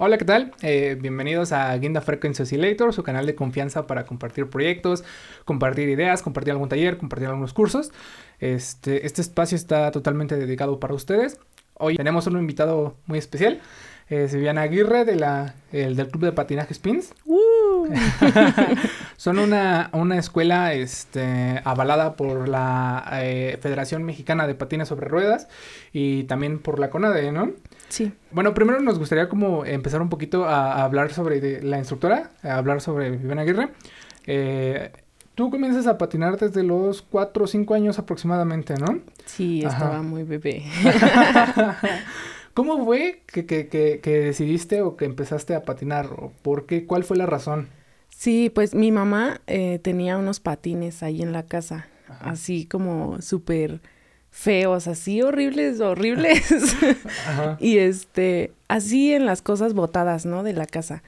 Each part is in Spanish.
Hola, ¿qué tal? Eh, bienvenidos a Guinda Frequency Oscillator, su canal de confianza para compartir proyectos, compartir ideas, compartir algún taller, compartir algunos cursos. Este, este espacio está totalmente dedicado para ustedes. Hoy tenemos un invitado muy especial, eh, Silviana Aguirre de la, el, del Club de Patinaje Spins. Son una, una escuela este, avalada por la eh, Federación Mexicana de Patines sobre Ruedas y también por la CONADE, ¿no? Sí. Bueno, primero nos gustaría como empezar un poquito a, hablar sobre la instructora, a hablar sobre Viviana Aguirre. Eh, tú comienzas a patinar desde los 4 o 5 años aproximadamente, ¿no? Sí, estaba muy bebé. ¿Cómo fue que, que, que, decidiste o que empezaste a patinar? ¿O ¿Por qué? ¿Cuál fue la razón? Sí, pues mi mamá eh, tenía unos patines ahí en la casa, así como súper feos, así horribles, horribles. y este, así en las cosas botadas, ¿no? De la casa.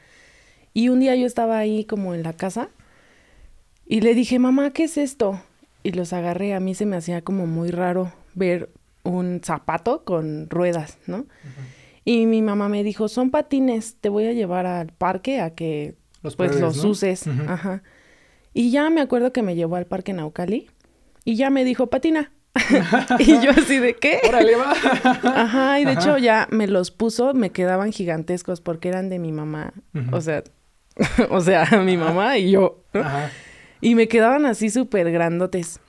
Y un día yo estaba ahí como en la casa y le dije, mamá, ¿qué es esto? Y los agarré, a mí se me hacía como muy raro ver un zapato con ruedas, ¿no? Y mi mamá me dijo, son patines, te voy a llevar al parque a que los pues los uses. Ajá. Y ya me acuerdo que me llevó al parque Naucali y ya me dijo, patina. y yo así de qué. Órale, va. Ajá, y de hecho ya me los puso, me quedaban gigantescos porque eran de mi mamá. O sea, o sea, mi mamá y yo. Ajá. Y me quedaban así súper grandotes.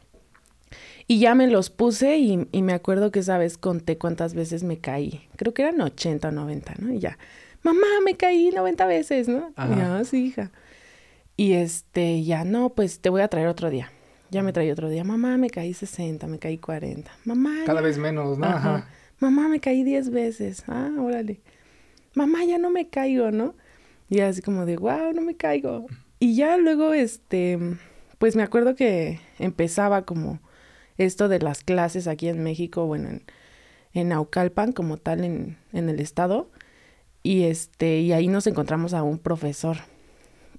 Y ya me los puse y, y, me acuerdo que esa vez conté cuántas veces me caí. Creo que eran 80 o 90, ¿no? Y ya, mamá, me caí 90 veces, ¿no? Ya, sí, hija. Y este, ya, no, pues te voy a traer otro día. Ya me traí otro día, mamá, me caí 60, me caí 40. Mamá. Cada vez menos, ¿no? Ajá. Mamá, me caí 10 veces. Ah, órale. Mamá, ya no me caigo, ¿no? Y así como de, wow, no me caigo. Y ya luego, este, pues me acuerdo que empezaba como esto de las clases aquí en México, bueno, en, en Naucalpan como tal en, en el estado. Y este, y ahí nos encontramos a un profesor.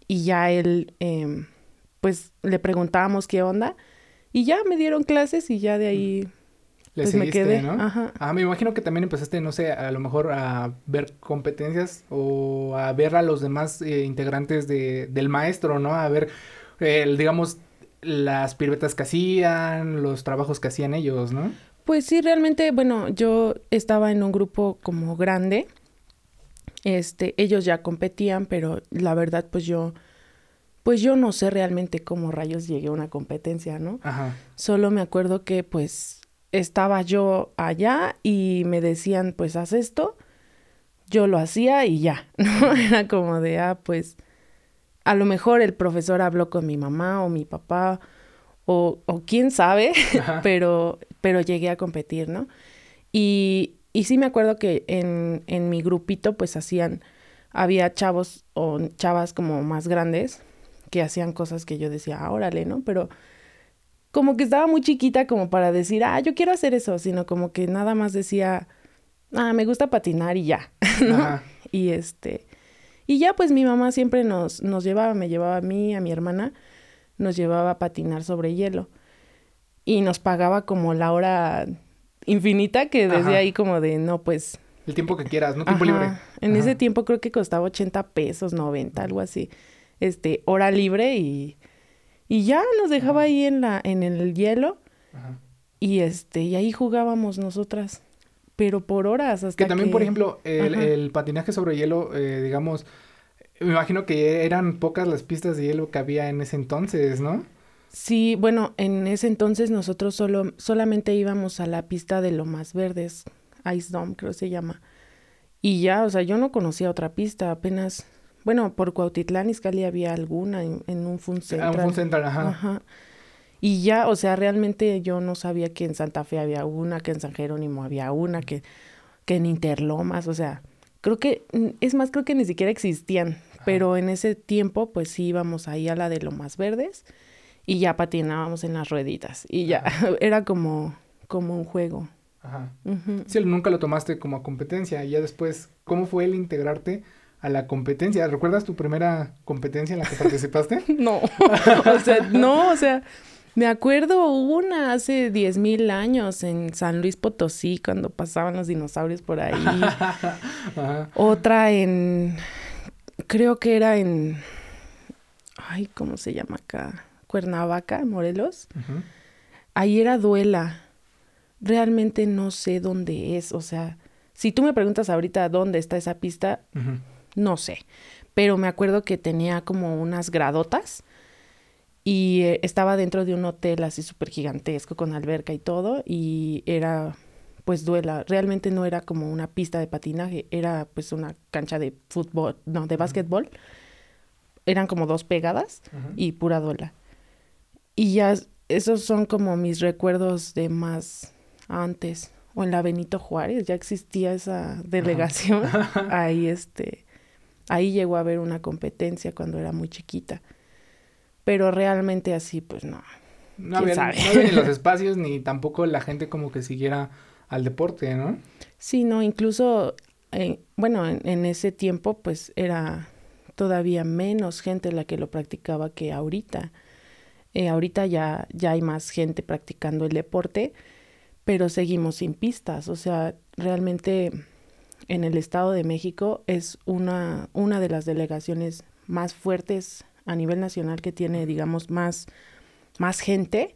Y ya él, eh, pues le preguntábamos qué onda y ya me dieron clases y ya de ahí pues me quedé. ¿no? Ajá. Ah, me imagino que también empezaste, no sé, a lo mejor a ver competencias o a ver a los demás eh, integrantes de, del maestro, ¿no? A ver, digamos, las piruetas que hacían, los trabajos que hacían ellos, ¿no? Pues sí, realmente, bueno, yo estaba en un grupo como grande. Este, ellos ya competían, pero la verdad, pues yo pues yo no sé realmente cómo rayos llegué a una competencia, ¿no? Ajá. Solo me acuerdo que pues estaba yo allá y me decían, pues haz esto, yo lo hacía y ya, ¿no? Era como de, ah, pues a lo mejor el profesor habló con mi mamá o mi papá o, o quién sabe, pero, pero llegué a competir, ¿no? Y, y sí me acuerdo que en, en mi grupito pues hacían, había chavos o chavas como más grandes que hacían cosas que yo decía, ah, órale, ¿no? Pero como que estaba muy chiquita como para decir, ah, yo quiero hacer eso, sino como que nada más decía, ah, me gusta patinar y ya, ¿no? Y este, y ya pues mi mamá siempre nos, nos llevaba, me llevaba a mí, a mi hermana, nos llevaba a patinar sobre hielo. Y nos pagaba como la hora infinita que desde ahí como de, no, pues... El tiempo que quieras, ¿no? Tiempo libre. En ese tiempo creo que costaba 80 pesos, 90, algo así este, hora libre y, y ya nos dejaba ahí en, la, en el hielo. Y este, y ahí jugábamos nosotras. Pero por horas hasta que... también, por ejemplo, el, patinaje sobre hielo, eh, digamos, me imagino que eran pocas las pistas de hielo que había en ese entonces, ¿no? Sí, bueno, en ese entonces nosotros solo, solamente íbamos a la pista de lo más verdes, Ice Dome creo se llama. Y ya, o sea, yo no conocía otra pista, apenas bueno, por Cuautitlán Izcalli había alguna en, un Fun Central. Ah, un Fun ajá. Ajá. Y ya, o sea, realmente yo no sabía que en Santa Fe había una, que en San Jerónimo había una, que, que en Interlomas, o sea, creo que, es más, creo que ni siquiera existían, pero en ese tiempo, pues sí íbamos ahí a la de Lomas Verdes y ya patinábamos en las rueditas y ya, era como, como un juego. Ajá. Sí, nunca lo tomaste como competencia y ya después, ¿cómo fue el integrarte a la competencia. ¿Recuerdas tu primera competencia en la que participaste? no, o sea, no, o sea, Me acuerdo una hace 10.000 años en San Luis Potosí cuando pasaban los dinosaurios por ahí. Otra en, creo que era en, ay, ¿cómo se llama acá? Cuernavaca, Morelos. Ahí era duela. Realmente no sé dónde es. O sea, si tú me preguntas ahorita dónde está esa pista, no sé. Pero me acuerdo que tenía como unas gradotas y eh, estaba dentro de un hotel así súper gigantesco con alberca y todo y era pues duela. Realmente no era como una pista de patinaje, era pues una cancha de fútbol, no, de básquetbol. Eran como dos pegadas y pura duela. Y ya esos son como mis recuerdos de más antes. O en la Benito Juárez, ya existía esa delegación. ahí este, ahí llegó a haber una competencia cuando era muy chiquita. Pero realmente así, pues no. No había, ni los espacios ni tampoco la gente como que siguiera al deporte, ¿no? Sí, no, incluso, eh, bueno, en, ese tiempo pues era todavía menos gente la que lo practicaba que ahorita. Eh, ahorita ya, ya hay más gente practicando el deporte, pero seguimos sin pistas. O sea, realmente en el Estado de México es una, una de las delegaciones más fuertes a nivel nacional que tiene, digamos, más, más gente,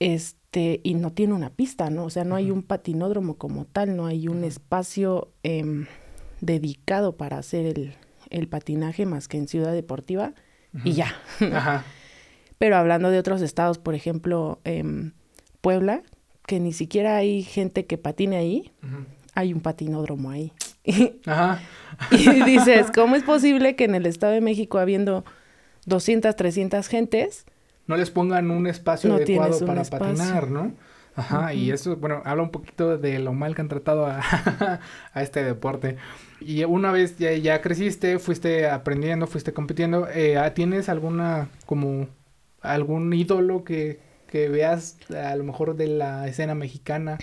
este, y no tiene una pista, ¿no? O sea, no hay un patinódromo como tal, no hay un espacio em, dedicado para hacer el, el, patinaje más que en Ciudad Deportiva y ya. Pero hablando de otros estados, por ejemplo, em, Puebla, que ni siquiera hay gente que patine ahí, hay un patinódromo ahí. Ajá. y dices, ¿cómo es posible que en el Estado de México, habiendo 200, 300 gentes, no les pongan un espacio adecuado para patinar, ¿no? Ajá, y eso, bueno, habla un poquito de lo mal que han tratado a, a este deporte. Y una vez ya, ya, creciste, fuiste aprendiendo, fuiste compitiendo, eh, ¿tienes alguna, como, algún ídolo que, que veas a lo mejor de la escena mexicana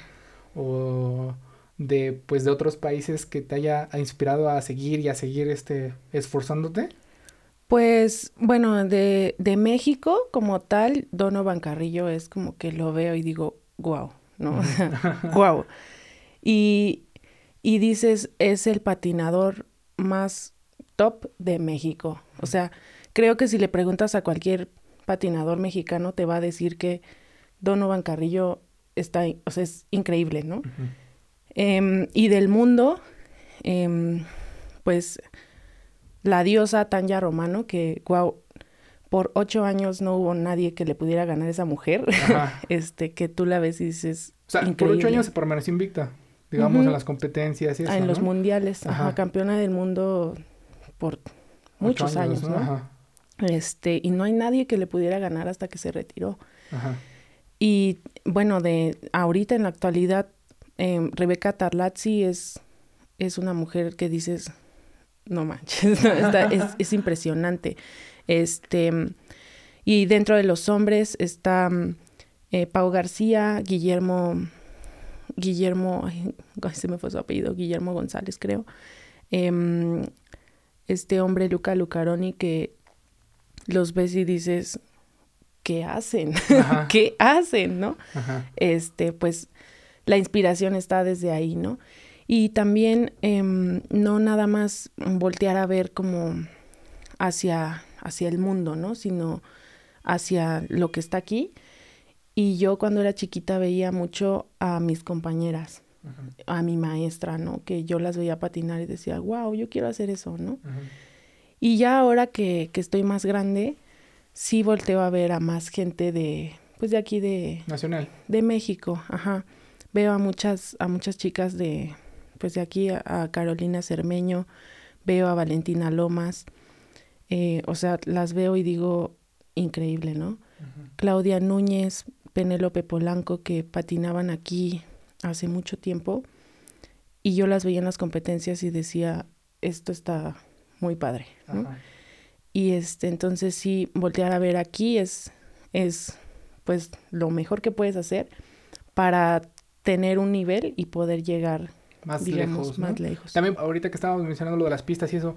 o de pues de otros países que te haya inspirado a seguir y a seguir este esforzándote? Pues bueno, de, de México como tal, Donovan Carrillo es como que lo veo y digo, wow, ¿no? wow. Y, y dices, es el patinador más top de México. O sea, creo que si le preguntas a cualquier patinador mexicano, te va a decir que Donovan Carrillo está, o sea, es increíble, ¿no? Em, y del mundo, em, pues la diosa Tanya Romano, que, wow, por ocho años no hubo nadie que le pudiera ganar a esa mujer, este, que tú la ves y dices, O sea, por ocho años se permaneció invicta, digamos, en las competencias y eso, En los mundiales, ajá. campeona del mundo por muchos años, ¿no? Este, y no hay nadie que le pudiera ganar hasta que se retiró. Ajá. Y bueno, de ahorita en la actualidad eh, Rebeca Tarlazzi es, es una mujer que dices, no manches, es, impresionante. Este, y dentro de los hombres está eh, Pau García, Guillermo, Guillermo, ay, se me fue su apellido, Guillermo González, creo. Em, este hombre, Luca Lucaroni, que los ves y dices, ¿qué hacen? ¿Qué hacen? ¿No? Este, pues la inspiración está desde ahí, ¿no? Y también em, no nada más voltear a ver como hacia, hacia el mundo, ¿no? Sino hacia lo que está aquí. Y yo cuando era chiquita veía mucho a mis compañeras, a mi maestra, ¿no? Que yo las veía patinar y decía, wow, yo quiero hacer eso, ¿no? Y ya ahora que, que estoy más grande, sí volteo a ver a más gente de, pues de aquí de... Nacional. De México, ajá veo a muchas, a muchas chicas de, pues de aquí, a, Carolina Cermeño, veo a Valentina Lomas, eh, o sea, las veo y digo, increíble, ¿no? Claudia Núñez, Penélope Polanco, que patinaban aquí hace mucho tiempo, y yo las veía en las competencias y decía, esto está muy padre, ¿no? Y este, entonces sí, voltear a ver aquí es, es pues lo mejor que puedes hacer para tener un nivel y poder llegar más lejos, más lejos. También ahorita que estábamos mencionando lo de las pistas y eso,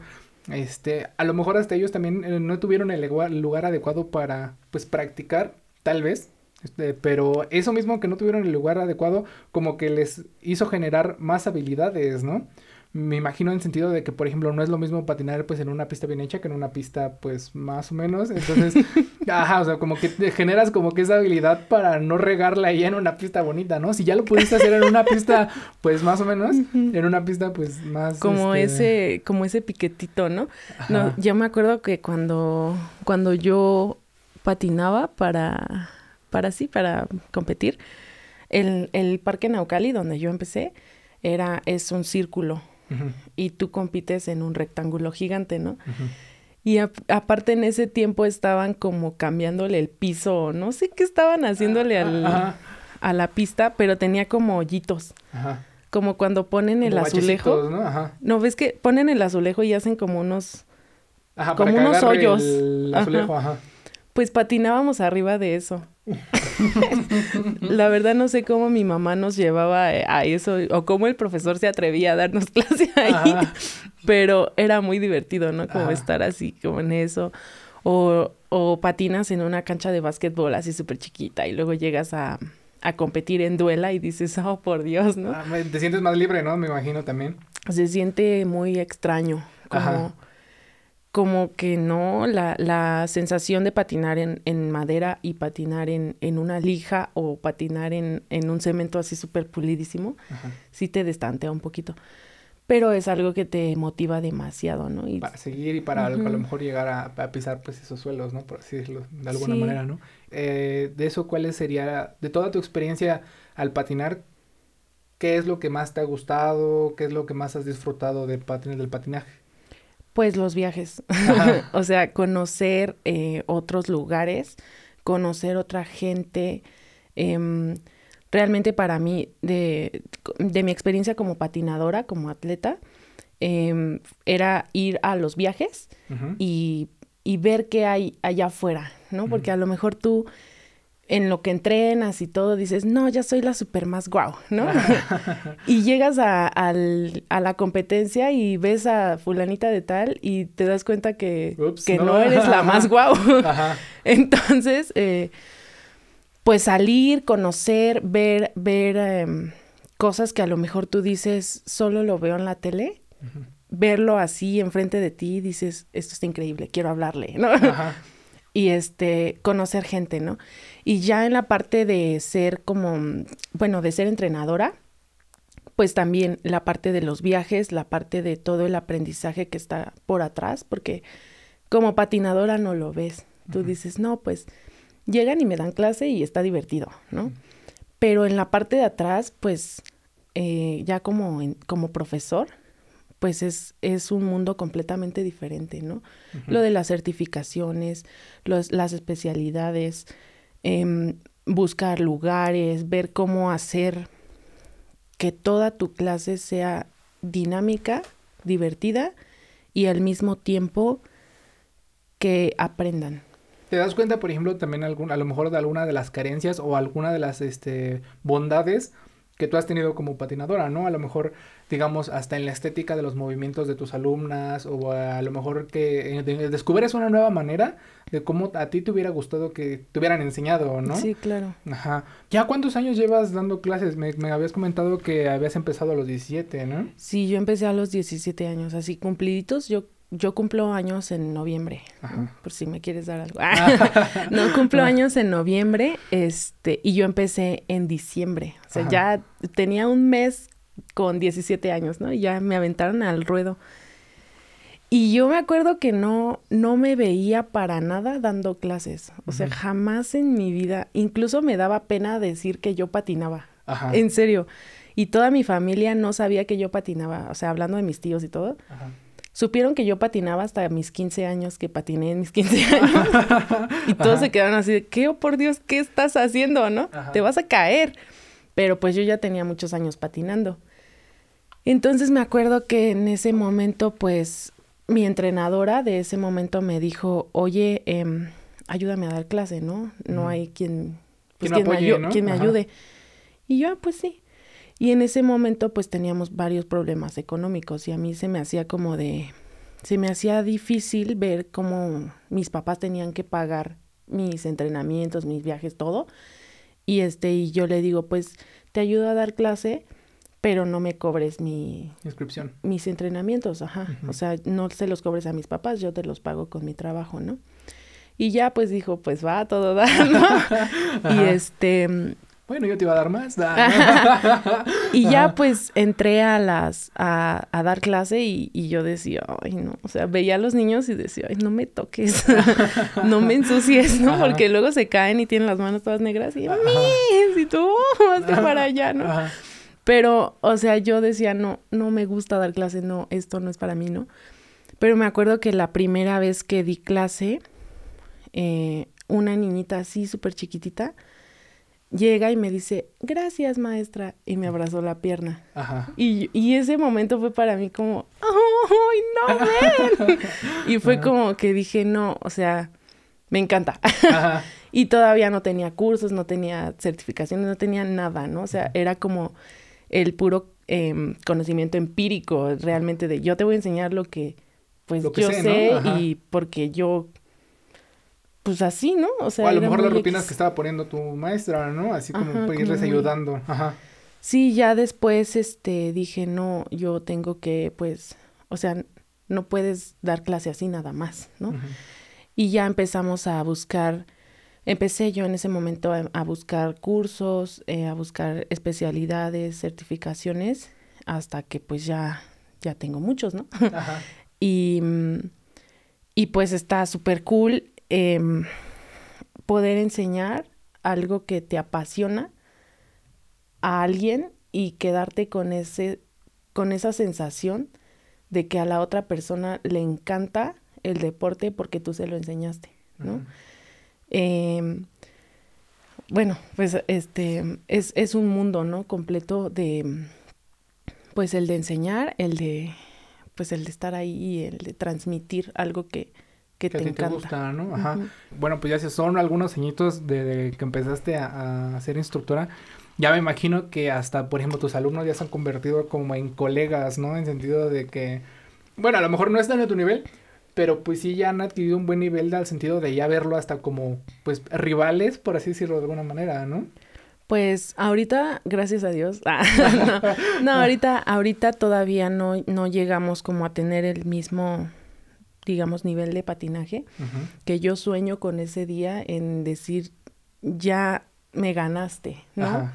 este, a lo mejor hasta ellos también eh, no tuvieron el lugar adecuado para pues practicar tal vez. Este, pero eso mismo que no tuvieron el lugar adecuado, como que les hizo generar más habilidades, ¿no? Me imagino en sentido de que, por ejemplo, no es lo mismo patinar pues en una pista bien hecha que en una pista pues más o menos. Entonces, ajá, o sea, como que te generas como que esa habilidad para no regarla ahí en una pista bonita, ¿no? Si ya lo pudiste hacer en una pista pues más o menos, en una pista pues más... Como este ese, como ese piquetito, ¿no? No, yo me acuerdo que cuando, cuando yo patinaba para, para sí, para competir, el, el parque Naucali donde yo empecé era, es un círculo y tú compites en un rectángulo gigante, ¿no? Y aparte en ese tiempo estaban como cambiándole el piso, no sé qué estaban haciéndole al, a la pista, pero tenía como hoyitos. Como cuando ponen el azulejo. ¿no? ¿no? ves que ponen el azulejo y hacen como unos como unos hoyos. El azulejo, ajá. Pues patinábamos arriba de eso. la verdad no sé cómo mi mamá nos llevaba eh, a eso o cómo el profesor se atrevía a darnos clase ahí, pero era muy divertido, ¿no? Como estar así, como en eso. O, o patinas en una cancha de básquetbol así súper chiquita y luego llegas a, a competir en duela y dices, oh, por Dios, ¿no? Ah, te sientes más libre, ¿no? Me imagino también. Se siente muy extraño, como como que no, la, la sensación de patinar en, en madera y patinar en, en, una lija o patinar en, en un cemento así súper pulidísimo, sí te destantea un poquito. Pero es algo que te motiva demasiado, ¿no? Y... Para seguir y para a lo mejor llegar a, pisar pues esos suelos, ¿no? Por así decirlo, de alguna manera, ¿no? Eh, de eso, ¿cuál sería, de toda tu experiencia al patinar, qué es lo que más te ha gustado, qué es lo que más has disfrutado de patin del patinaje? Pues los viajes, o sea, conocer eh, otros lugares, conocer otra gente. Em, realmente para mí, de, de, mi experiencia como patinadora, como atleta, em, era ir a los viajes y, y, ver qué hay allá afuera, ¿no? Porque a lo mejor tú en lo que entrenas y todo, dices, no, ya soy la super más guau, ¿no? y llegas a, la competencia y ves a fulanita de tal y te das cuenta que, no. eres la más guau. Entonces, eh, pues salir, conocer, ver, ver em, cosas que a lo mejor tú dices, solo lo veo en la tele. Verlo así enfrente de ti, dices, esto está increíble, quiero hablarle, ¿no? y este, conocer gente, ¿no? Y ya en la parte de ser como, bueno, de ser entrenadora, pues también la parte de los viajes, la parte de todo el aprendizaje que está por atrás, porque como patinadora no lo ves. Tú dices, no, pues llegan y me dan clase y está divertido, ¿no? Pero en la parte de atrás, pues eh, ya como, como profesor, pues es, es un mundo completamente diferente, ¿no? Lo de las certificaciones, los, las especialidades, em, buscar lugares, ver cómo hacer que toda tu clase sea dinámica, divertida y al mismo tiempo que aprendan. ¿Te das cuenta, por ejemplo, también algún, a lo mejor de alguna de las carencias o alguna de las este, bondades que tú has tenido como patinadora, ¿no? A lo mejor, digamos, hasta en la estética de los movimientos de tus alumnas o a lo mejor que eh, descubres una nueva manera de cómo a ti te hubiera gustado que te hubieran enseñado, ¿no? Sí, claro. Ajá. ¿Ya cuántos años llevas dando clases? Me, me habías comentado que habías empezado a los 17, ¿no? Sí, yo empecé a los 17 años, así cumpliditos. Yo yo cumplo años en noviembre, por si me quieres dar algo. no, cumplo años en noviembre, este, y yo empecé en diciembre. O sea, ya tenía un mes con 17 años, ¿no? Y ya me aventaron al ruedo. Y yo me acuerdo que no, no me veía para nada dando clases. O sea, jamás en mi vida, incluso me daba pena decir que yo patinaba. En serio. Y toda mi familia no sabía que yo patinaba. O sea, hablando de mis tíos y todo. Ajá supieron que yo patinaba hasta mis 15 años, que patiné en mis 15 años. y todos se quedaron así de, ¿qué? Oh, por Dios, ¿qué estás haciendo, no? Te vas a caer. Pero pues yo ya tenía muchos años patinando. Entonces me acuerdo que en ese momento, pues, mi entrenadora de ese momento me dijo, oye, em, ayúdame a dar clase, ¿no? No hay quien, pues, quien, me, quien me ayude. Y yo, ah, pues sí. Y en ese momento pues teníamos varios problemas económicos y a mí se me hacía como de, se me hacía difícil ver cómo mis papás tenían que pagar mis entrenamientos, mis viajes, todo. Y este, y yo le digo, pues te ayudo a dar clase, pero no me cobres mi inscripción. Mis entrenamientos, ajá. O sea, no se los cobres a mis papás, yo te los pago con mi trabajo, ¿no? Y ya pues dijo, pues va, todo da, ¿no? y este bueno, yo te iba a dar más. y ya pues entré a las, a, a dar clase y, y, yo decía, ay no, o sea, veía a los niños y decía, ay, no me toques, no me ensucies, ¿no? Porque luego se caen y tienen las manos todas negras y, y tú, hazte para allá, ¿no? Pero, o sea, yo decía, no, no me gusta dar clase, no, esto no es para mí, ¿no? Pero me acuerdo que la primera vez que di clase, eh, una niñita así súper chiquitita, llega y me dice, gracias maestra, y me abrazó la pierna. Ajá. Y, y ese momento fue para mí como, ¡ay, no ven! y fue como que dije, no, o sea, me encanta. Ajá. y todavía no tenía cursos, no tenía certificaciones, no tenía nada, ¿no? O sea, era como el puro em, conocimiento empírico, realmente de yo te voy a enseñar lo que, pues yo sé, y porque yo pues así, ¿no? O sea, o a lo mejor las rutinas que estaba poniendo tu maestra, ¿no? Así como para irles ayudando. Ajá. Sí, ya después este dije, no, yo tengo que pues, o sea, no puedes dar clase así nada más, ¿no? Y ya empezamos a buscar empecé yo en ese momento a, buscar cursos, eh, a buscar especialidades, certificaciones, hasta que pues ya, ya tengo muchos, ¿no? Ajá. y, y pues está súper cool Em, poder enseñar algo que te apasiona a alguien y quedarte con ese con esa sensación de que a la otra persona le encanta el deporte porque tú se lo enseñaste, ¿no? Em, bueno, pues este es, es un mundo, ¿no? Completo de pues el de enseñar, el de pues el de estar ahí y el de transmitir algo que, que, te, encanta. gusta, ¿no? Ajá. Bueno, pues ya son algunos añitos de, que empezaste a, a, ser instructora. Ya me imagino que hasta, por ejemplo, tus alumnos ya se han convertido como en colegas, ¿no? En sentido de que, bueno, a lo mejor no están a tu nivel, pero pues sí ya han adquirido un buen nivel al sentido de ya verlo hasta como, pues, rivales, por así decirlo de alguna manera, ¿no? Pues ahorita, gracias a Dios, ah, no, no, ahorita, ahorita todavía no, no llegamos como a tener el mismo digamos, nivel de patinaje, que yo sueño con ese día en decir, ya me ganaste, ¿no?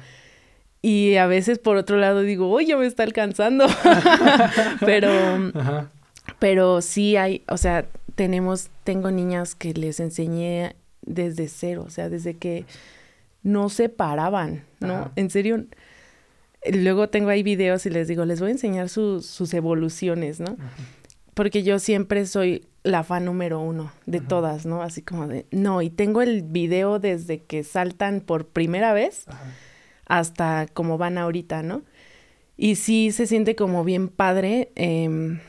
Y a veces por otro lado digo, oye, me está alcanzando. pero, pero sí hay, o sea, tenemos, tengo niñas que les enseñé desde cero, o sea, desde que no se paraban, ¿no? En serio, luego tengo ahí videos y les digo, les voy a enseñar sus evoluciones, ¿no? Porque yo siempre soy la fan número uno de todas, ¿no? Así como de, no, y tengo el video desde que saltan por primera vez hasta como van ahorita, ¿no? Y sí se siente como bien padre em,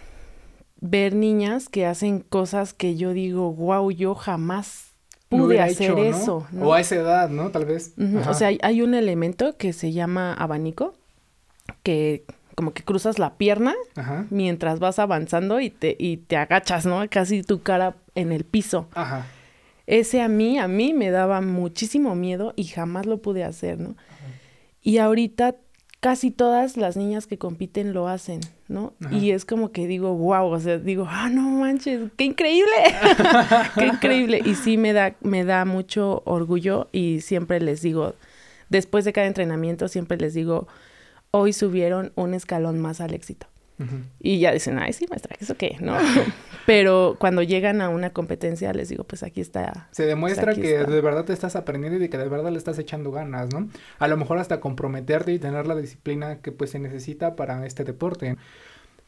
ver niñas que hacen cosas que yo digo, wow, yo jamás pude hacer eso. O a esa edad, ¿no? Tal vez. O sea, hay un elemento que se llama abanico, que como que cruzas la pierna mientras vas avanzando y te, y te agachas, ¿no? Casi tu cara en el piso. Ajá. Ese a mí, a mí me daba muchísimo miedo y jamás lo pude hacer, ¿no? Y ahorita casi todas las niñas que compiten lo hacen, ¿no? Y es como que digo, wow, o sea, digo, ah, no manches, qué increíble, qué increíble. Y sí me da, me da mucho orgullo y siempre les digo, después de cada entrenamiento, siempre les digo, hoy subieron un escalón más al éxito. Y ya dicen, ay, sí, maestra, ¿eso qué? ¿No? Pero cuando llegan a una competencia, les digo, pues aquí está. Se demuestra pues que de verdad te estás aprendiendo y que de verdad le estás echando ganas, ¿no? A lo mejor hasta comprometerte y tener la disciplina que pues se necesita para este deporte.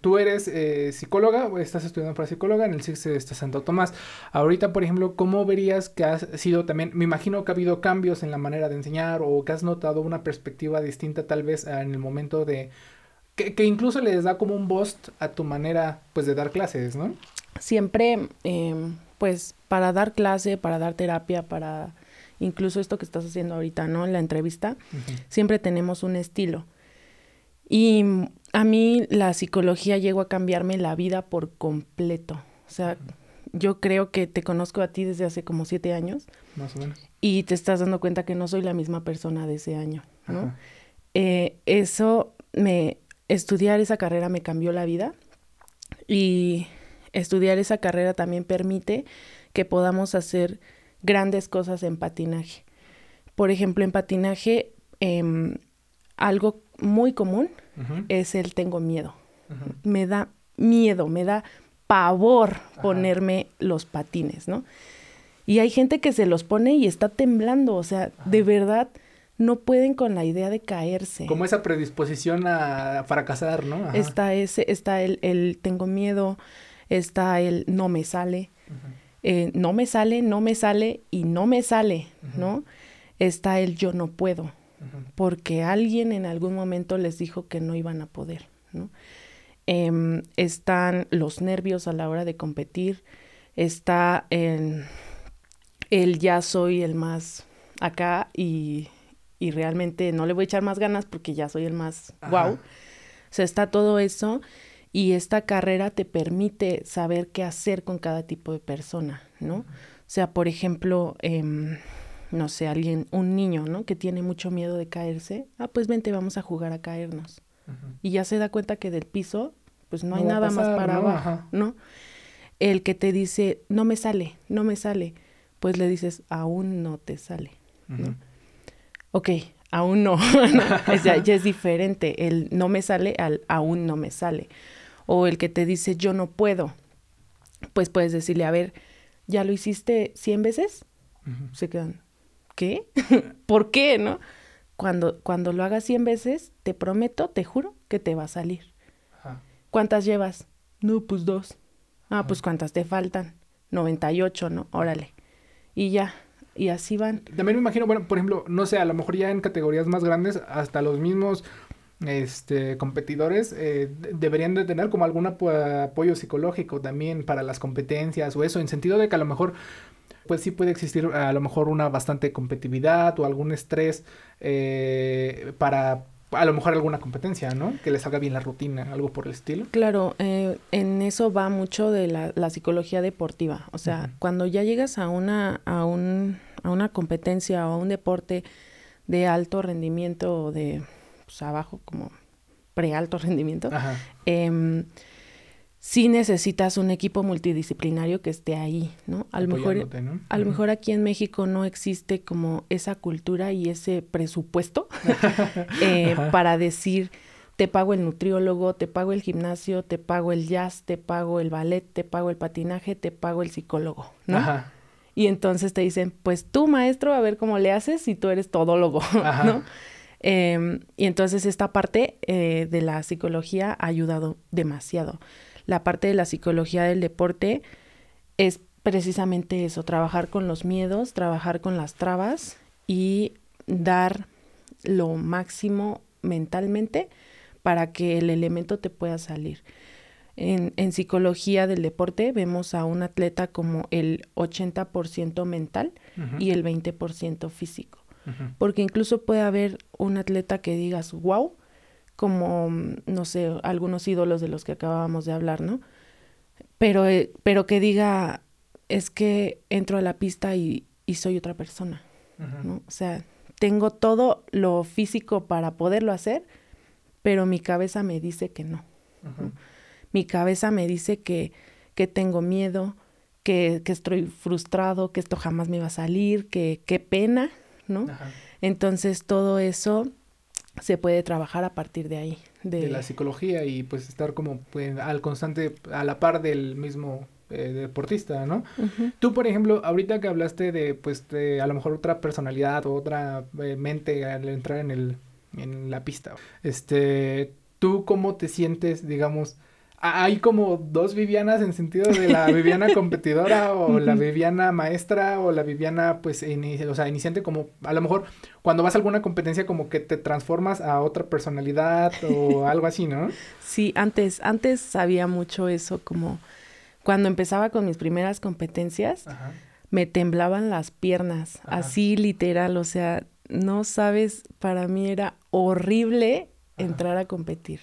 Tú eres eh, psicóloga, estás estudiando para psicóloga en el CIX de Santo Tomás. Ahorita, por ejemplo, ¿cómo verías que has sido también, me imagino que ha habido cambios en la manera de enseñar o que has notado una perspectiva distinta tal vez en el momento de, que, incluso les da como un boost a tu manera pues de dar clases, ¿no? Siempre, em, pues para dar clase, para dar terapia, para incluso esto que estás haciendo ahorita, ¿no? En la entrevista, siempre tenemos un estilo. Y a mí la psicología llegó a cambiarme la vida por completo. O sea, yo creo que te conozco a ti desde hace como siete años. Más o menos. Y te estás dando cuenta que no soy la misma persona de ese año, ¿no? Eh, eso me, estudiar esa carrera me cambió la vida y estudiar esa carrera también permite que podamos hacer grandes cosas en patinaje. Por ejemplo, en patinaje, em, algo muy común es el tengo miedo. Me da miedo, me da pavor ponerme los patines, ¿no? Y hay gente que se los pone y está temblando, o sea, de verdad no pueden con la idea de caerse. Como esa predisposición a fracasar, ¿no? Está ese, está el, el, tengo miedo, está el no me sale, eh, no me sale, no me sale y no me sale, ¿no? Está el yo no puedo, porque alguien en algún momento les dijo que no iban a poder, ¿no? Em, están los nervios a la hora de competir, está el, el ya soy el más acá y y realmente no le voy a echar más ganas porque ya soy el más wow. O sea, está todo eso y esta carrera te permite saber qué hacer con cada tipo de persona, ¿no? O sea, por ejemplo, em, no sé, alguien, un niño, ¿no? Que tiene mucho miedo de caerse. Ah, pues vente, vamos a jugar a caernos. Y ya se da cuenta que del piso, pues no, hay nada más para abajo, ¿no? El que te dice, no me sale, no me sale, pues le dices, aún no te sale, ¿no? ok, aún no, ya, es diferente, el no me sale al aún no me sale. O el que te dice yo no puedo, pues puedes decirle, a ver, ¿ya lo hiciste 100 veces? Se quedan, ¿qué? ¿Por qué, no? Cuando, cuando lo hagas 100 veces, te prometo, te juro, que te va a salir. ¿Cuántas llevas? No, pues dos. Ah, pues ¿cuántas te faltan? 98, ¿no? Órale. Y ya, y así van. También me imagino, bueno, por ejemplo, no sé, a lo mejor ya en categorías más grandes, hasta los mismos este, competidores eh, deberían de tener como algún apoyo psicológico también para las competencias o eso, en sentido de que a lo mejor pues sí puede existir a lo mejor una bastante competitividad o algún estrés eh, para a lo mejor alguna competencia, ¿no? Que les salga bien la rutina, algo por el estilo. Claro, eh, en eso va mucho de la, psicología deportiva. O sea, cuando ya llegas a una, a, un, a una competencia o a un deporte de alto rendimiento o de pues, abajo como pre-alto rendimiento, eh, sí necesitas un equipo multidisciplinario que esté ahí, ¿no? A lo mejor, a lo mejor aquí en México no existe como esa cultura y ese presupuesto eh, para decir te pago el nutriólogo, te pago el gimnasio, te pago el jazz, te pago el ballet, te pago el patinaje, te pago el psicólogo, ¿no? Y entonces te dicen, pues tú maestro, a ver cómo le haces si tú eres todólogo, ¿no? Em, y entonces esta parte eh, de la psicología ha ayudado demasiado la parte de la psicología del deporte es precisamente eso, trabajar con los miedos, trabajar con las trabas y dar lo máximo mentalmente para que el elemento te pueda salir. En, psicología del deporte vemos a un atleta como el 80% mental y el 20% físico. Porque incluso puede haber un atleta que digas, wow, como, no sé, algunos ídolos de los que acabábamos de hablar, ¿no? Pero, eh, pero que diga, es que entro a la pista y, soy otra persona, ¿no? O sea, tengo todo lo físico para poderlo hacer, pero mi cabeza me dice que no. Mi cabeza me dice que, que tengo miedo, que, que, estoy frustrado, que esto jamás me va a salir, que qué pena, ¿no? Entonces todo eso se puede trabajar a partir de ahí. De, la psicología y pues estar como pues, al constante, a la par del mismo eh, deportista, ¿no? Tú, por ejemplo, ahorita que hablaste de, pues, de a lo mejor otra personalidad o otra eh, mente al entrar en el, en la pista, este, ¿tú cómo te sientes, digamos, hay como dos Vivianas en sentido de la Viviana competidora o la Viviana maestra o la Viviana pues o sea, iniciante como a lo mejor cuando vas a alguna competencia como que te transformas a otra personalidad o algo así, ¿no? Sí, antes antes sabía mucho eso como cuando empezaba con mis primeras competencias me temblaban las piernas, así literal, o sea, no sabes, para mí era horrible entrar a competir.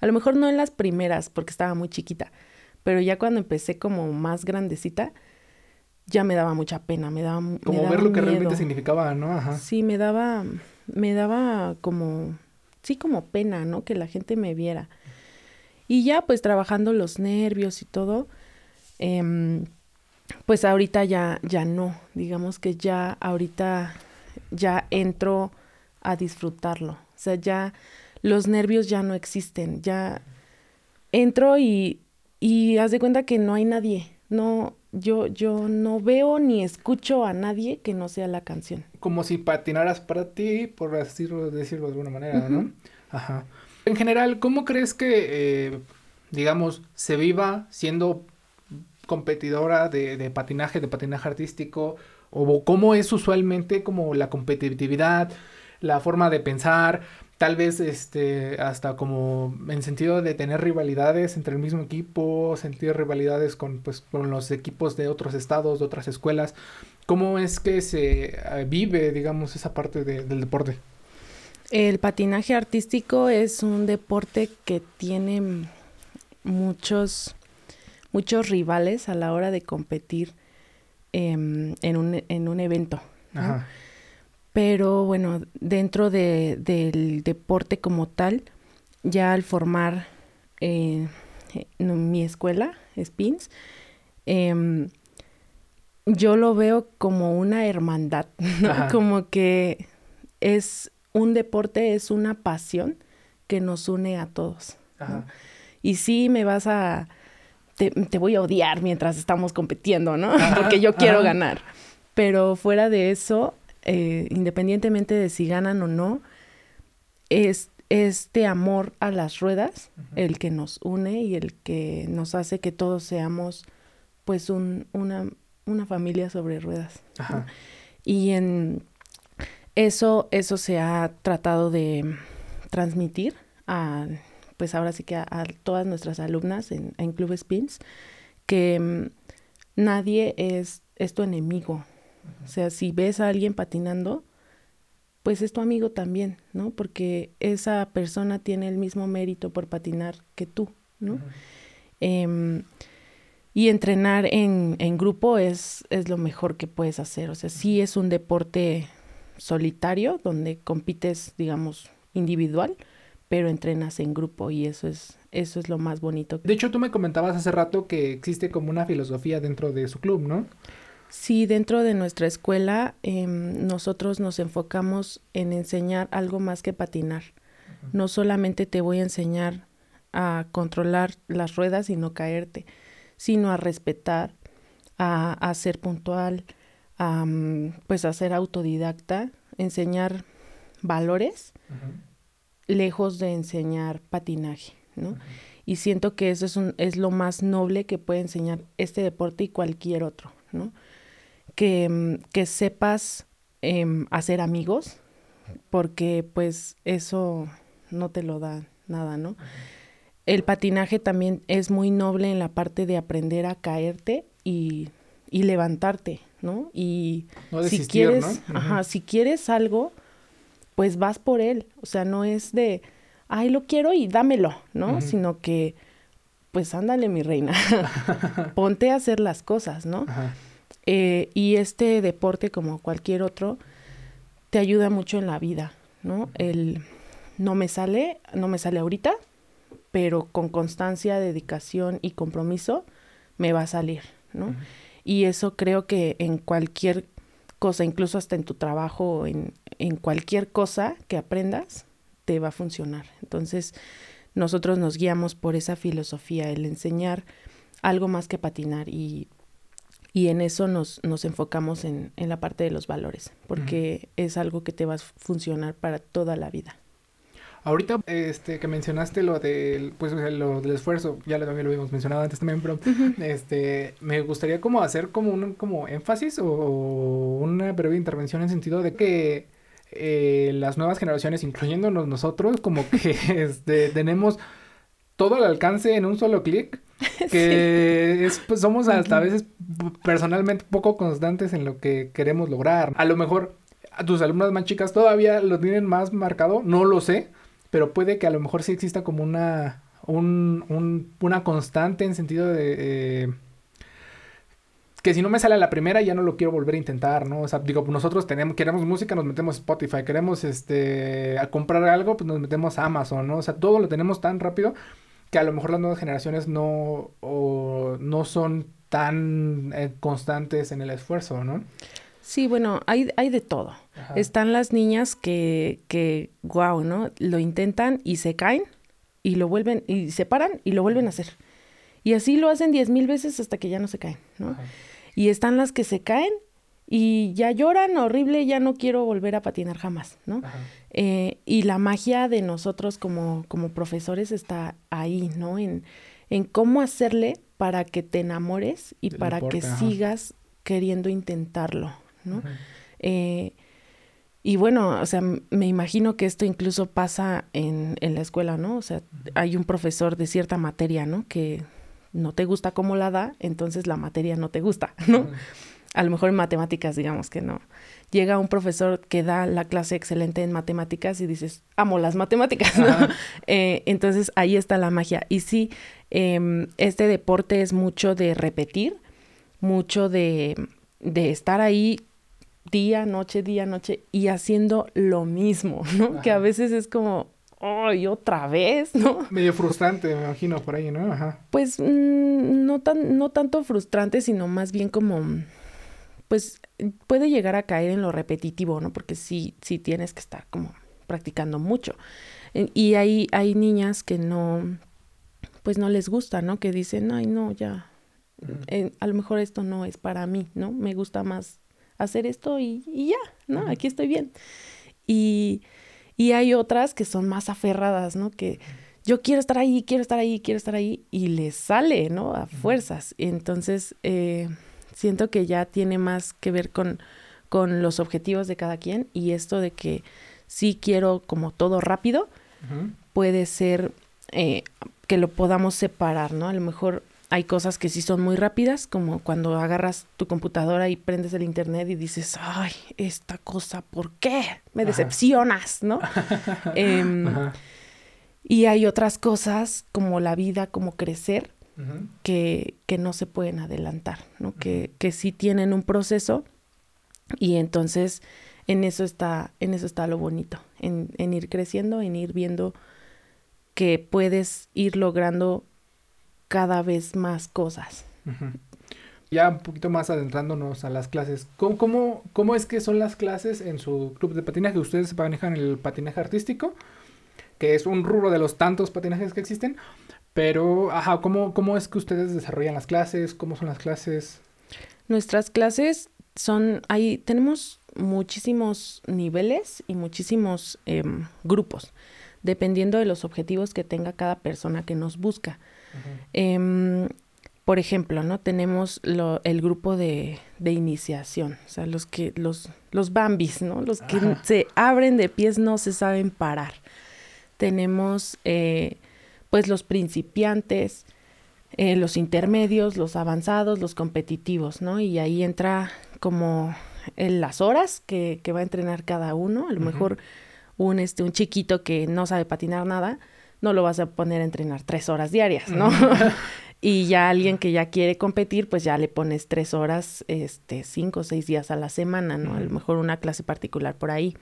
A lo mejor no en las primeras, porque estaba muy chiquita, Pero ya cuando empecé como más grandecita, ya me daba mucha pena, me daba Como ver lo que realmente significaba, ¿no? Ajá. Sí, me daba, me daba como, sí, como pena, ¿no? Que la gente me viera. Y ya, pues, trabajando los nervios y todo, em, pues ahorita ya, ya no. Digamos que ya ahorita ya entro a disfrutarlo. O sea, ya los nervios ya no existen. Ya entro y, y haz de cuenta que no hay nadie. No, yo, yo no veo ni escucho a nadie que no sea la canción. Como si patinaras para ti, por decirlo, decirlo de alguna manera, ¿no? Ajá. En general, ¿cómo crees que, eh, digamos, se viva siendo competidora de, de, patinaje, de patinaje artístico? ¿O cómo es usualmente como la competitividad, la forma de pensar? Tal vez este hasta como en sentido de tener rivalidades entre el mismo equipo, sentir rivalidades con pues con los equipos de otros estados, de otras escuelas. ¿Cómo es que se eh, vive, digamos, esa parte del deporte? El patinaje artístico es un deporte que tiene muchos muchos rivales a la hora de competir em, en, un, en un evento. Ajá. Pero bueno, dentro de, del deporte como tal, ya al formar eh, mi escuela, Spins, em, yo lo veo como una hermandad, Como que es un deporte, es una pasión que nos une a todos. Y sí me vas a, te, voy a odiar mientras estamos compitiendo, ¿no? Porque yo quiero ganar. Pero fuera de eso, eh, independientemente de si ganan o no, es este amor a las ruedas el que nos une y el que nos hace que todos seamos pues un, una, una familia sobre ruedas. Y en eso, eso se ha tratado de transmitir a, pues ahora sí que a, todas nuestras alumnas en, en Club Spins, que mm, nadie es, es tu enemigo, o sea, si ves a alguien patinando, pues es tu amigo también, ¿no? Porque esa persona tiene el mismo mérito por patinar que tú, ¿no? Em, y entrenar en, en grupo es, es, lo mejor que puedes hacer. O sea, sí es un deporte solitario donde compites, digamos, individual, pero entrenas en grupo y eso es, eso es lo más bonito. De hecho, tú me comentabas hace rato que existe como una filosofía dentro de su club, ¿no? Sí, dentro de nuestra escuela em, nosotros nos enfocamos en enseñar algo más que patinar. No solamente te voy a enseñar a controlar las ruedas y no caerte, sino a respetar, a, ser puntual, a, pues a ser autodidacta, enseñar valores lejos de enseñar patinaje, ¿no? Y siento que eso es, un, es lo más noble que puede enseñar este deporte y cualquier otro, ¿no? Mm, que, sepas em, hacer amigos, porque pues eso no te lo da nada, ¿no? El patinaje también es muy noble en la parte de aprender a caerte y, levantarte, ¿no? Y si quieres, ajá, si quieres algo, pues vas por él. O sea, no es de, ay, lo quiero y dámelo, ¿no? Sino que, pues ándale, mi reina, ponte a hacer las cosas, ¿no? Eh, y este deporte, como cualquier otro, te ayuda mucho en la vida, ¿no? El no me sale, no me sale ahorita, pero con constancia, dedicación y compromiso me va a salir, ¿no? Y eso creo que en cualquier cosa, incluso hasta en tu trabajo, en, en cualquier cosa que aprendas, te va a funcionar. Entonces, nosotros nos guiamos por esa filosofía, el enseñar algo más que patinar y y en eso nos, nos enfocamos en, en, la parte de los valores, porque es algo que te va a funcionar para toda la vida. Ahorita este que mencionaste lo del pues lo del esfuerzo, ya también lo habíamos mencionado antes también, pero este me gustaría como hacer como un como énfasis o una breve intervención en sentido de que eh, las nuevas generaciones, incluyéndonos nosotros, como que este, tenemos todo al alcance en un solo clic que es, pues, somos hasta a veces personalmente poco constantes en lo que queremos lograr. A lo mejor a tus alumnas más chicas todavía lo tienen más marcado, no lo sé, pero puede que a lo mejor sí exista como una un, una constante en sentido de... Eh, que si no me sale a la primera ya no lo quiero volver a intentar, ¿no? O sea, digo, nosotros tenemos, queremos música, nos metemos Spotify, queremos este a comprar algo, pues nos metemos a Amazon, ¿no? O sea, todo lo tenemos tan rápido que a lo mejor las nuevas generaciones no, o, no son tan eh, constantes en el esfuerzo, ¿no? Sí, bueno, hay, hay de todo. Están las niñas que, que, wow, ¿no? Lo intentan y se caen y lo vuelven, y se paran y lo vuelven a hacer. Y así lo hacen diez mil veces hasta que ya no se caen, ¿no? Y están las que se caen y ya lloran horrible, ya no quiero volver a patinar jamás, ¿no? Eh, y la magia de nosotros como, como profesores está ahí, ¿no? En, en cómo hacerle para que te enamores y para que sigas queriendo intentarlo, ¿no? Eh, y bueno, o sea, me imagino que esto incluso pasa en, en la escuela, ¿no? O sea, hay un profesor de cierta materia, ¿no? Que no te gusta cómo la da, entonces la materia no te gusta, ¿no? A lo mejor en matemáticas, digamos que no. Llega un profesor que da la clase excelente en matemáticas y dices, amo las matemáticas, ¿no? Eh, entonces ahí está la magia. Y sí, em, este deporte es mucho de repetir, mucho de, de estar ahí día, noche, día, noche y haciendo lo mismo, ¿no? Que a veces es como, ¡ay, otra vez! ¿no? Medio frustrante, me imagino, por ahí, ¿no? Ajá. Pues mm, no, tan, no tanto frustrante, sino más bien como, pues puede llegar a caer en lo repetitivo, ¿no? Porque sí, sí tienes que estar como practicando mucho. Y hay, hay niñas que no, pues no les gusta, ¿no? Que dicen, ay, no, ya, eh, a lo mejor esto no es para mí, ¿no? Me gusta más hacer esto y, y ya, ¿no? Aquí estoy bien. Y y hay otras que son más aferradas, ¿no? Que yo quiero estar ahí, quiero estar ahí, quiero estar ahí, y les sale, ¿no? A fuerzas. Entonces, eh, siento que ya tiene más que ver con, con los objetivos de cada quien y esto de que sí quiero como todo rápido, puede ser eh, que lo podamos separar, ¿no? A lo mejor hay cosas que sí son muy rápidas, como cuando agarras tu computadora y prendes el internet y dices, ay, esta cosa, ¿por qué? Me decepcionas, ¿no? Em, y hay otras cosas como la vida, como crecer, que, que, no se pueden adelantar, ¿no? que, que sí tienen un proceso y entonces en eso está, en eso está lo bonito, en, en ir creciendo, en ir viendo que puedes ir logrando cada vez más cosas. Ya un poquito más adentrándonos a las clases, ¿Cómo, ¿cómo, es que son las clases en su club de patinaje? Ustedes manejan el patinaje artístico, que es un rubro de los tantos patinajes que existen, pero, ajá, ¿cómo, cómo es que ustedes desarrollan las clases? ¿Cómo son las clases? Nuestras clases son, ahí tenemos muchísimos niveles y muchísimos em, grupos, dependiendo de los objetivos que tenga cada persona que nos busca. Em, por ejemplo, ¿no? Tenemos lo, el grupo de, de, iniciación, o sea, los que, los, los bambis, ¿no? Los que se abren de pies, no se saben parar. Tenemos, eh, pues, los principiantes, eh, los intermedios, los avanzados, los competitivos, ¿no? Y ahí entra como en las horas que, que va a entrenar cada uno. A lo mejor un, este, un chiquito que no sabe patinar nada, no lo vas a poner a entrenar tres horas diarias, ¿no? y ya alguien que ya quiere competir, pues ya le pones tres horas, este, cinco o seis días a la semana, ¿no? A lo mejor una clase particular por ahí.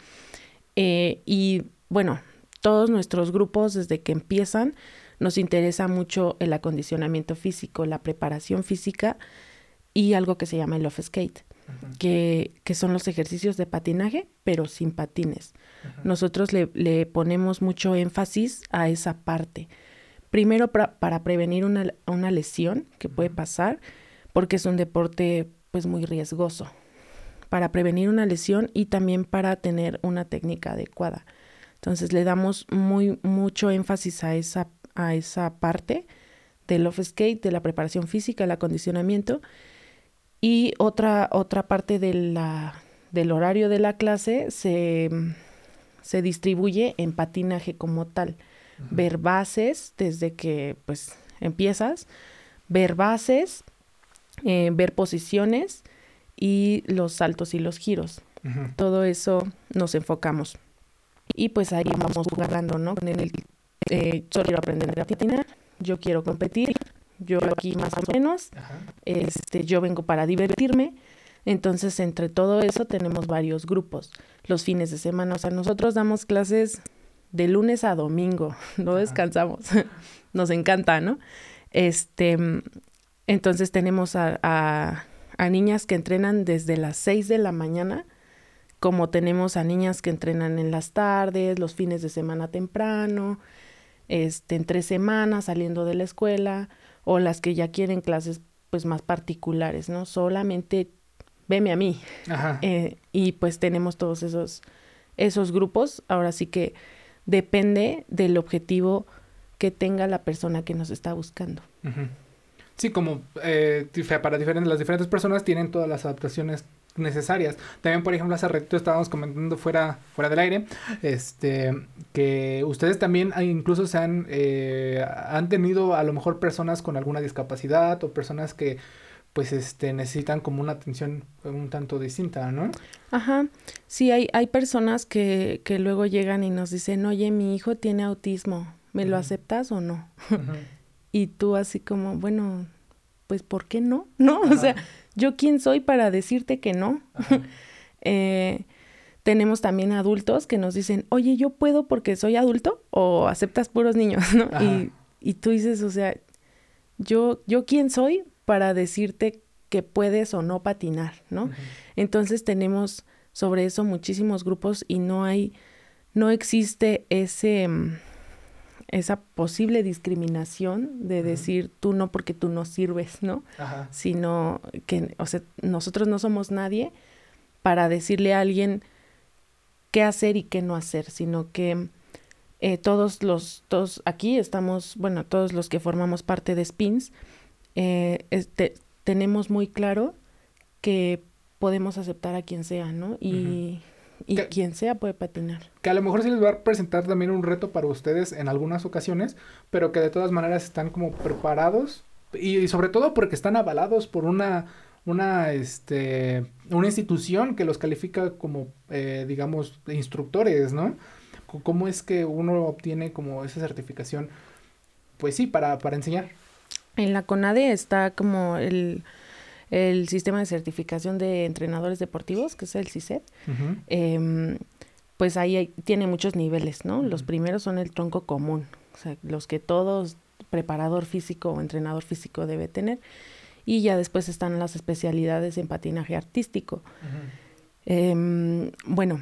Eh, y bueno, todos nuestros grupos desde que empiezan nos interesa mucho el acondicionamiento físico, la preparación física y algo que se llama el off skate que, que, son los ejercicios de patinaje, pero sin patines. Nosotros le, le, ponemos mucho énfasis a esa parte. Primero para prevenir una, una lesión que puede pasar, porque es un deporte pues muy riesgoso. Para prevenir una lesión y también para tener una técnica adecuada. Entonces le damos muy mucho énfasis a esa, a esa parte del off skate, de la preparación física, el acondicionamiento y otra, otra parte de la, del horario de la clase se, se distribuye en patinaje como tal. Ver bases desde que pues empiezas, ver bases, eh, ver posiciones y los saltos y los giros. Todo eso nos enfocamos. Y pues ahí vamos jugando, ¿no? Con el, eh, solo quiero aprender a patinar, yo quiero competir, yo aquí más o menos, este, yo vengo para divertirme. Entonces, entre todo eso tenemos varios grupos. Los fines de semana, o sea, nosotros damos clases de lunes a domingo, no descansamos. Nos encanta, ¿no? Este, entonces tenemos a, a, a, niñas que entrenan desde las 6 de la mañana, como tenemos a niñas que entrenan en las tardes, los fines de semana temprano, este, en tres semanas saliendo de la escuela, o las que ya quieren clases pues más particulares, ¿no? Solamente veme a mí. Eh, y pues tenemos todos esos, esos grupos. Ahora sí que depende del objetivo que tenga la persona que nos está buscando. Sí, como eh, para diferentes, las diferentes personas tienen todas las adaptaciones necesarias. También, por ejemplo, hace ratito estábamos comentando fuera, fuera del aire, este, que ustedes también incluso se han, eh, han tenido a lo mejor personas con alguna discapacidad o personas que pues este necesitan como una atención un tanto distinta, ¿no? Ajá. Sí, hay, hay personas que, que luego llegan y nos dicen, oye, mi hijo tiene autismo, ¿me lo aceptas o no? y tú así como, bueno, pues ¿por qué no? ¿No? O sea, yo quién soy para decirte que no. eh, tenemos también adultos que nos dicen, oye, yo puedo porque soy adulto o aceptas puros niños, ¿no? Y, y, tú dices, o sea, yo, yo quién soy para decirte que puedes o no patinar, ¿no? Entonces tenemos sobre eso muchísimos grupos y no hay, no existe ese, mm, esa posible discriminación de decir tú no porque tú no sirves, ¿no? Sino que, o sea, nosotros no somos nadie para decirle a alguien qué hacer y qué no hacer, sino que eh, todos los, todos aquí estamos, bueno, todos los que formamos parte de SPINS, eh, este, tenemos muy claro que podemos aceptar a quien sea, ¿no? Y, y quien sea puede patinar. Que a lo mejor sí les va a presentar también un reto para ustedes en algunas ocasiones, pero que de todas maneras están como preparados y, sobre todo porque están avalados por una una este una institución que los califica como eh, digamos instructores, ¿no? ¿Cómo es que uno obtiene como esa certificación? Pues sí, para, para enseñar. En la CONADE está como el, el sistema de certificación de entrenadores deportivos, que es el CICET. Em, pues ahí tiene muchos niveles, ¿no? Los primeros son el tronco común, o sea, los que todos preparador físico o entrenador físico debe tener. Y ya después están las especialidades en patinaje artístico. Em, bueno,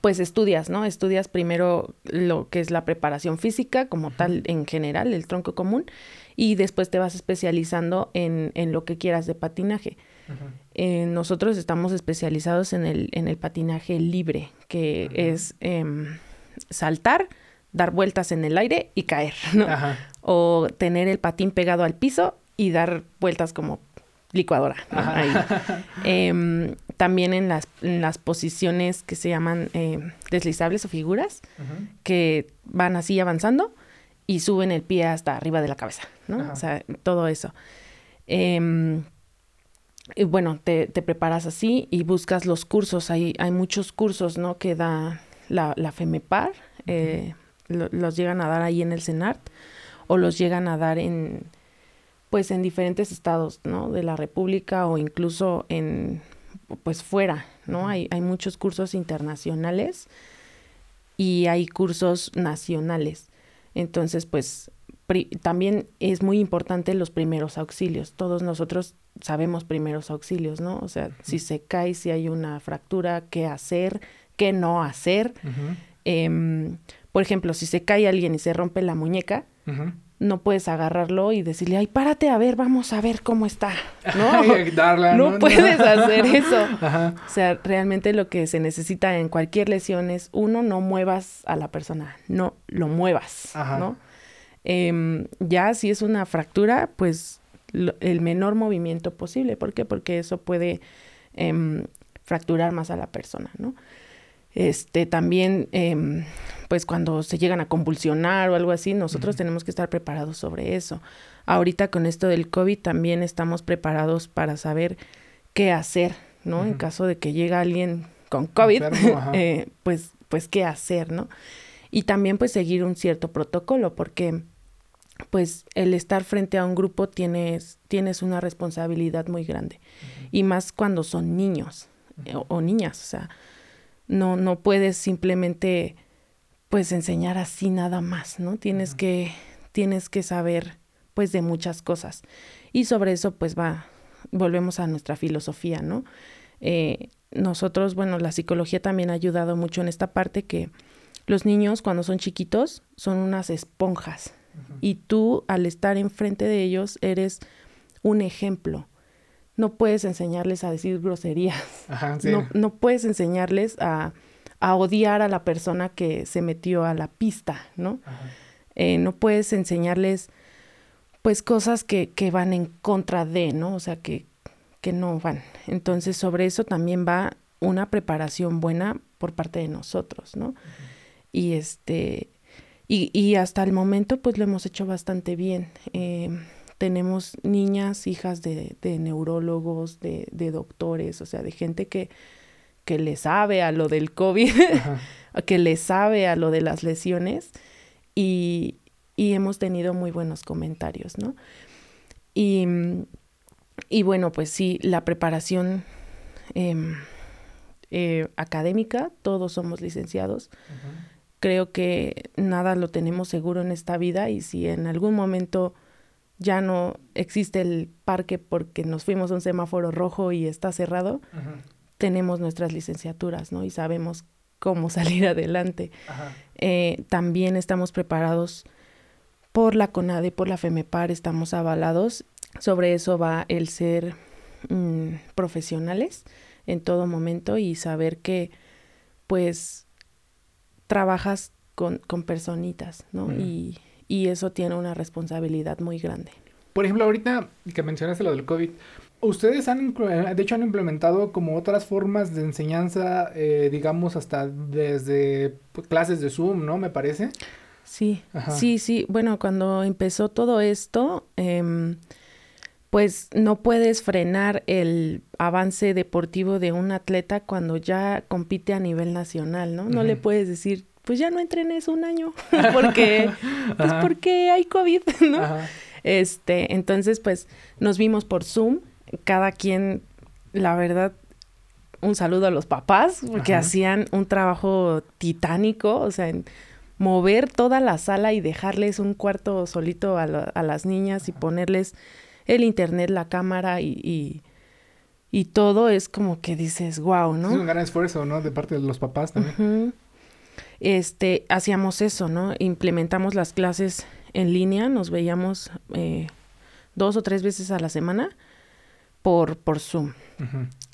pues estudias, ¿no? Estudias primero lo que es la preparación física como tal en general, el tronco común, y después te vas especializando en, en lo que quieras de patinaje. Eh, nosotros estamos especializados en el, en el patinaje libre, que es em, saltar, dar vueltas en el aire y caer, ¿no? O tener el patín pegado al piso y dar vueltas como licuadora. Em, también en las, las, posiciones que se llaman eh, deslizables o figuras, que van así avanzando y suben el pie hasta arriba de la cabeza, ¿no? O sea, todo eso. Em, y bueno, te, te, preparas así y buscas los cursos. Hay, hay muchos cursos, ¿no? Que da la, la FEMEPAR. Eh, los llegan a dar ahí en el CENART o los llegan a dar en pues en diferentes estados, ¿no? De la República o incluso en, pues fuera, ¿no? Hay, hay muchos cursos internacionales y hay cursos nacionales. Entonces, pues también es muy importante los primeros auxilios. Todos nosotros sabemos primeros auxilios, ¿no? O sea, si se cae, si hay una fractura, qué hacer, qué no hacer. eh, por ejemplo, si se cae alguien y se rompe la muñeca, no puedes agarrarlo y decirle, ay, párate a ver, vamos a ver cómo está. No, no, puedes hacer eso. O sea, realmente lo que se necesita en cualquier lesión es, uno, no muevas a la persona, no lo muevas, ¿no? Em, ya si es una fractura, pues el menor movimiento posible. ¿Por qué? Porque eso puede em, fracturar más a la persona, ¿no? Este, también, em, pues cuando se llegan a convulsionar o algo así, nosotros tenemos que estar preparados sobre eso. Ahorita con esto del COVID también estamos preparados para saber qué hacer, ¿no? En caso de que llegue alguien con COVID, eh, pues, pues qué hacer, ¿no? Y también pues seguir un cierto protocolo, porque pues el estar frente a un grupo tienes, tienes una responsabilidad muy grande. Y más cuando son niños eh, o, niñas. O sea, no, no puedes simplemente pues enseñar así nada más, ¿no? Tienes que, tienes que saber pues de muchas cosas. Y sobre eso pues va, volvemos a nuestra filosofía, ¿no? Eh, nosotros, bueno, la psicología también ha ayudado mucho en esta parte que los niños cuando son chiquitos son unas esponjas y tú al estar enfrente de ellos eres un ejemplo. No puedes enseñarles a decir groserías. no, no, puedes enseñarles a, a, odiar a la persona que se metió a la pista, ¿no? Eh, no puedes enseñarles pues cosas que, que van en contra de, ¿no? O sea, que, que no van. Entonces, sobre eso también va una preparación buena por parte de nosotros, ¿no? Y este, y, y, hasta el momento, pues lo hemos hecho bastante bien. Eh, tenemos niñas, hijas de, de neurólogos, de, de, doctores, o sea, de gente que, que le sabe a lo del COVID, que le sabe a lo de las lesiones, y, y hemos tenido muy buenos comentarios, ¿no? Y y bueno, pues sí, la preparación em, eh, académica, todos somos licenciados. Creo que nada lo tenemos seguro en esta vida y si en algún momento ya no existe el parque porque nos fuimos a un semáforo rojo y está cerrado, tenemos nuestras licenciaturas, ¿no? Y sabemos cómo salir adelante. Eh, también estamos preparados por la CONADE, por la FEMEPAR, estamos avalados sobre eso va el ser mm, profesionales en todo momento y saber que pues trabajas con, con personitas, ¿no? Y, y eso tiene una responsabilidad muy grande. Por ejemplo, ahorita que mencionaste lo del COVID, ustedes han, de hecho, han implementado como otras formas de enseñanza, eh, digamos, hasta desde clases de Zoom, ¿no? Me parece. Sí, sí, sí. Bueno, cuando empezó todo esto, eh, pues no puedes frenar el avance deportivo de un atleta cuando ya compite a nivel nacional, ¿no? No le puedes decir, pues ya no entrenes un año, porque, pues porque hay COVID, ¿no? Este, entonces, pues nos vimos por Zoom, cada quien, la verdad, un saludo a los papás, porque hacían un trabajo titánico, o sea, en mover toda la sala y dejarles un cuarto solito a, a las niñas y ponerles el internet, la cámara y, y, todo es como que dices, wow, ¿no? Es un gran esfuerzo, ¿no? De parte de los papás también. Este, hacíamos eso, ¿no? Implementamos las clases en línea, nos veíamos eh, dos o tres veces a la semana por, por Zoom.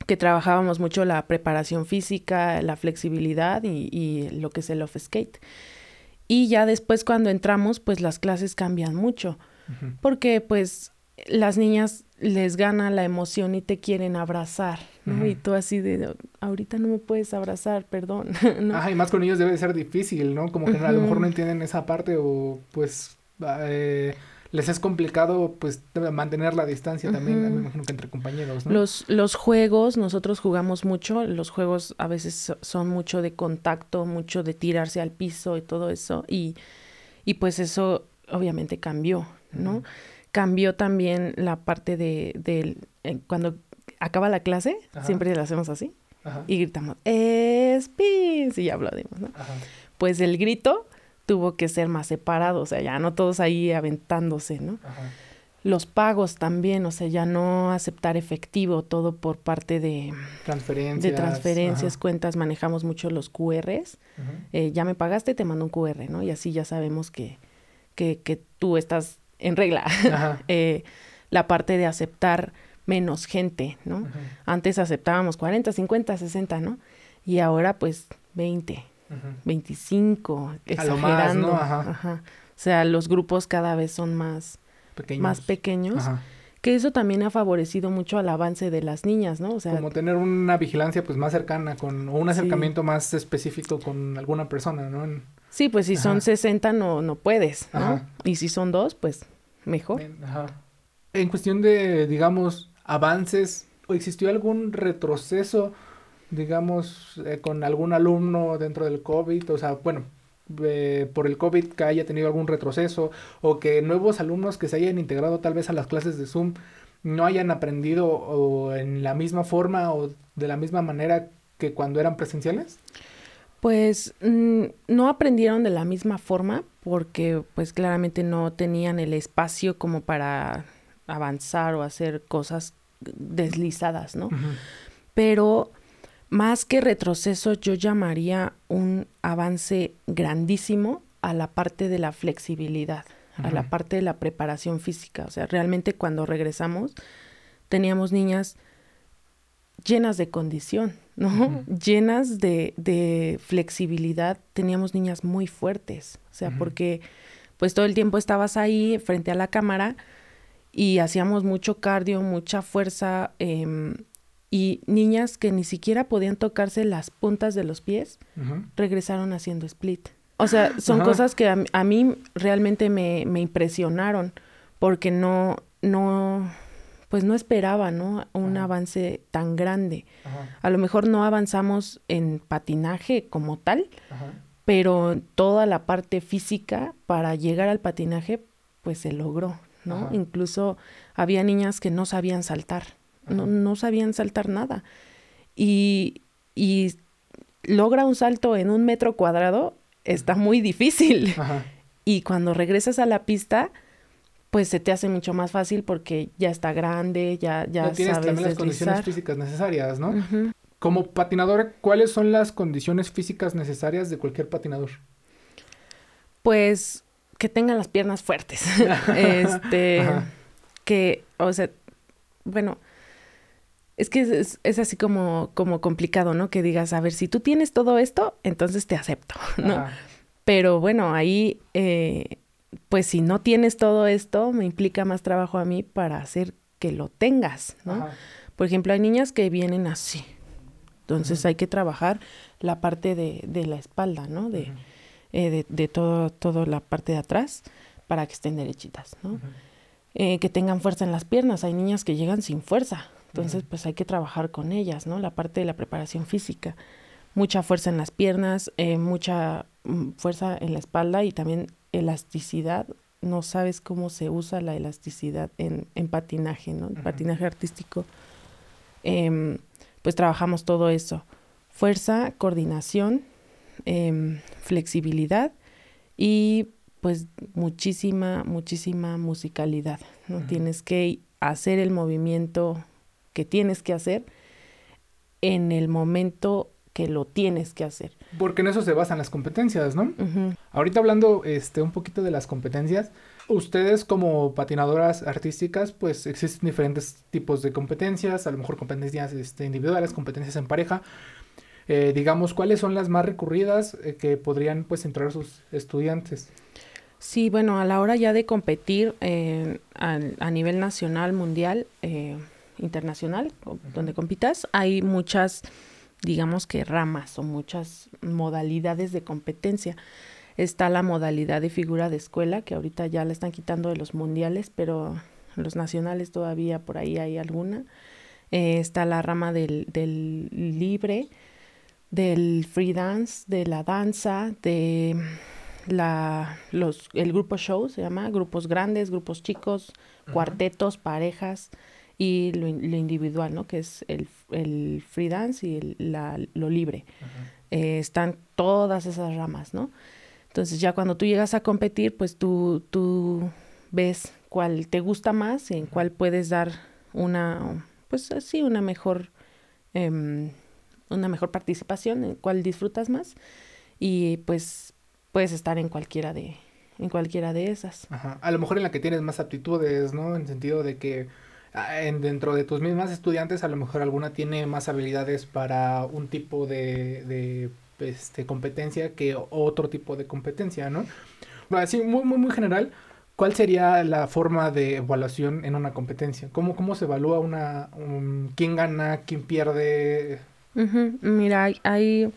Que trabajábamos mucho la preparación física, la flexibilidad y, y lo que es el off skate. Y ya después cuando entramos, pues las clases cambian mucho. Porque pues las niñas les gana la emoción y te quieren abrazar, ¿no? Y tú así de, ahorita no me puedes abrazar, perdón, ¿no? Ajá, y más con ellos debe ser difícil, ¿no? Como que a lo mejor no entienden esa parte o pues eh, les es complicado pues mantener la distancia también, me imagino que entre compañeros, ¿no? Los, los juegos, nosotros jugamos mucho, los juegos a veces son mucho de contacto, mucho de tirarse al piso y todo eso, y, y pues eso obviamente cambió, ¿no? cambió también la parte de, de eh, cuando acaba la clase, siempre la hacemos así, y gritamos, ¡Spins! y ya aplaudimos, ¿no? Pues el grito tuvo que ser más separado, o sea, ya no todos ahí aventándose, ¿no? Los pagos también, o sea, ya no aceptar efectivo, todo por parte de transferencias, de transferencias cuentas, manejamos mucho los QRs. Eh, ya me pagaste, te mando un QR, ¿no? Y así ya sabemos que, que, que tú estás en regla eh, la parte de aceptar menos gente, ¿no? Antes aceptábamos 40, 50, 60, ¿no? Y ahora pues 20, 25, exagerando. O sea, los grupos cada vez son más pequeños, más pequeños que eso también ha favorecido mucho al avance de las niñas, ¿no? O sea, como tener una vigilancia pues más cercana con o un acercamiento más específico con alguna persona, ¿no? Sí, pues si son 60 no, no puedes, ¿no? Y si son dos, pues mejor. Ajá. En cuestión de, digamos, avances, ¿o existió algún retroceso, digamos, eh, con algún alumno dentro del COVID? O sea, bueno, eh, por el COVID que haya tenido algún retroceso o que nuevos alumnos que se hayan integrado tal vez a las clases de Zoom no hayan aprendido o en la misma forma o de la misma manera que cuando eran presenciales? Pues mm, no aprendieron de la misma forma porque pues claramente no tenían el espacio como para avanzar o hacer cosas deslizadas, ¿no? Pero más que retroceso, yo llamaría un avance grandísimo a la parte de la flexibilidad, a la parte de la preparación física. O sea, realmente cuando regresamos teníamos niñas llenas de condición, ¿no? Llenas de, de, flexibilidad. Teníamos niñas muy fuertes. O sea, porque pues todo el tiempo estabas ahí frente a la cámara y hacíamos mucho cardio, mucha fuerza, eh, y niñas que ni siquiera podían tocarse las puntas de los pies regresaron haciendo split. O sea, son cosas que a, mí realmente me, me, impresionaron porque no, no, pues no esperaba, ¿no? Un avance tan grande. A lo mejor no avanzamos en patinaje como tal, pero toda la parte física para llegar al patinaje, pues se logró, ¿no? Incluso había niñas que no sabían saltar no, no, sabían saltar nada. Y, y, logra un salto en un metro cuadrado, está muy difícil. Y cuando regresas a la pista, pues se te hace mucho más fácil porque ya está grande, ya, ya, tienes también las condiciones físicas necesarias, ¿no? Como patinador, ¿cuáles son las condiciones físicas necesarias de cualquier patinador? Pues que tengan las piernas fuertes. este, que, o sea, bueno, es que es, así como, como complicado, ¿no? Que digas, a ver, si tú tienes todo esto, entonces te acepto, ¿no? Pero bueno, ahí, eh, pues si no tienes todo esto, me implica más trabajo a mí para hacer que lo tengas, ¿no? Por ejemplo, hay niñas que vienen así. Entonces hay que trabajar la parte de, de la espalda, ¿no? De, eh, de, de, todo, toda la parte de atrás para que estén derechitas, ¿no? Eh, que tengan fuerza en las piernas. Hay niñas que llegan sin fuerza. Entonces, pues hay que trabajar con ellas, ¿no? La parte de la preparación física. Mucha fuerza en las piernas, eh, mucha mm, fuerza en la espalda y también elasticidad. No sabes cómo se usa la elasticidad en, en patinaje, ¿no? Patinaje artístico. Em, pues trabajamos todo eso. Fuerza, coordinación, em, flexibilidad y pues muchísima, muchísima musicalidad, ¿no? Tienes que hacer el movimiento que tienes que hacer en el momento que lo tienes que hacer. Porque en eso se basan las competencias, ¿no? Ahorita hablando este, un poquito de las competencias, ustedes como patinadoras artísticas, pues existen diferentes tipos de competencias, a lo mejor competencias este, individuales, competencias en pareja. Eh, digamos, ¿cuáles son las más recurridas eh, que podrían pues entrar sus estudiantes? Sí, bueno, a la hora ya de competir eh, a, nivel nacional, mundial, internacional, donde compitas, hay muchas, digamos que ramas o muchas modalidades de competencia. Está la modalidad de figura de escuela, que ahorita ya la están quitando de los mundiales, pero los nacionales todavía por ahí hay alguna. Eh, está la rama del, del libre, del free dance, de la danza, de la, los, el grupo show se llama, grupos grandes, grupos chicos, cuartetos, parejas y lo, individual, ¿no? Que es el, el free dance y la, lo libre. Eh, están todas esas ramas, ¿no? Entonces ya cuando tú llegas a competir, pues tú, tú ves cuál te gusta más, en cuál puedes dar una, pues así, una mejor, em, una mejor participación, en cuál disfrutas más y pues puedes estar en cualquiera de, en cualquiera de esas. Ajá. A lo mejor en la que tienes más aptitudes, ¿no? En sentido de que en, dentro de tus mismas estudiantes a lo mejor alguna tiene más habilidades para un tipo de, de este, competencia que otro tipo de competencia, ¿no? Así, muy, muy, muy general, ¿cuál sería la forma de evaluación en una competencia? ¿Cómo, cómo se evalúa una, quién gana, quién pierde? Mira, hay, hay,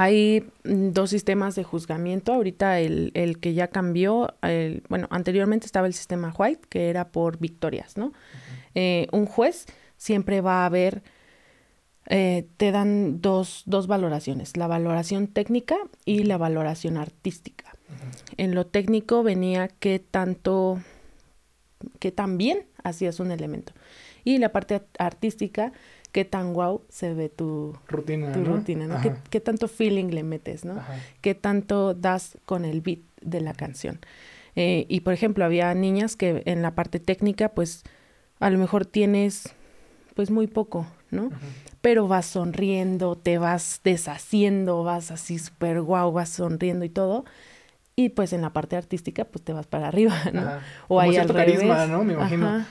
hay, dos sistemas de juzgamiento. Ahorita el, el que ya cambió, el, bueno, anteriormente estaba el sistema White, que era por victorias, ¿no? Eh, un juez siempre va a ver eh, te dan dos, dos valoraciones, la valoración técnica y la valoración artística. En lo técnico venía qué tanto, qué tan bien hacías un elemento. Y la parte artística, qué tan guau se ve tu rutina, tu rutina ¿no? ¿Qué, tanto feeling le metes, ¿no? Qué tanto das con el beat de la canción. Eh, y por ejemplo, había niñas que en la parte técnica, pues a lo mejor tienes pues muy poco, ¿no? Pero vas sonriendo, te vas deshaciendo, vas así súper guau, vas sonriendo y todo. Y pues en la parte artística, pues te vas para arriba, ¿no? O hay al revés. ¿no? Me imagino.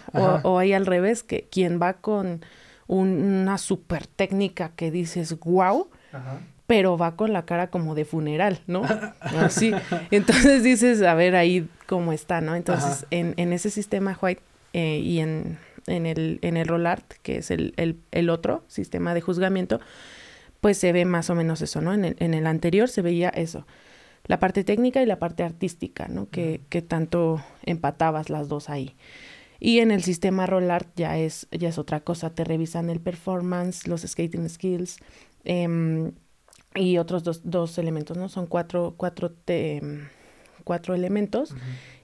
O, hay al revés, que quien va con una súper técnica que dices, wow, pero va con la cara como de funeral, ¿no? Así. Entonces dices, a ver ahí cómo está, ¿no? Entonces, en, en, ese sistema White eh, y en, en, el, en el Rollart, que es el, el, el, otro sistema de juzgamiento, pues se ve más o menos eso, ¿no? En el, en el anterior se veía eso, la parte técnica y la parte artística, ¿no? Que, que tanto empatabas las dos ahí. Y en el sistema Rollart ya es, ya es otra cosa, te revisan el performance, los skating skills, eh, y otros dos, dos elementos, ¿no? Son cuatro, cuatro, te, cuatro elementos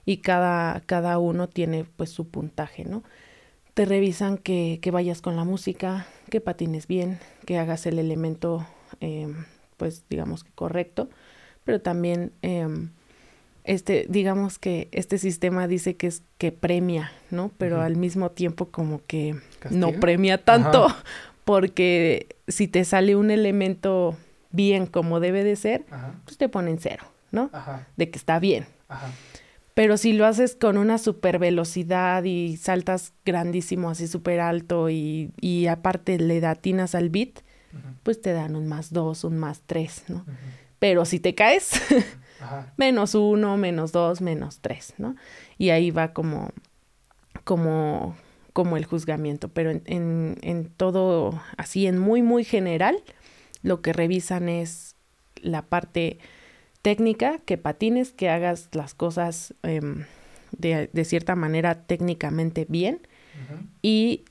y cada, cada uno tiene pues su puntaje, ¿no? Te revisan que, que vayas con la música, que patines bien, que hagas el elemento em, pues digamos que correcto, pero también em, este, digamos que este sistema dice que es que premia, ¿no? Pero al mismo tiempo como que no premia tanto, porque si te sale un elemento bien como debe de ser, pues te ponen cero, ¿no? De que está bien. Pero si lo haces con una super velocidad y saltas grandísimo, así súper alto y, y, aparte le datinas al beat, pues te dan un más dos, un más tres, ¿no? Pero si te caes, menos uno, menos dos, menos tres, ¿no? Y ahí va como, como, como el juzgamiento. Pero en, en, en todo, así en muy, muy general, lo que revisan es la parte técnica, que patines, que hagas las cosas em, de, de, cierta manera técnicamente bien y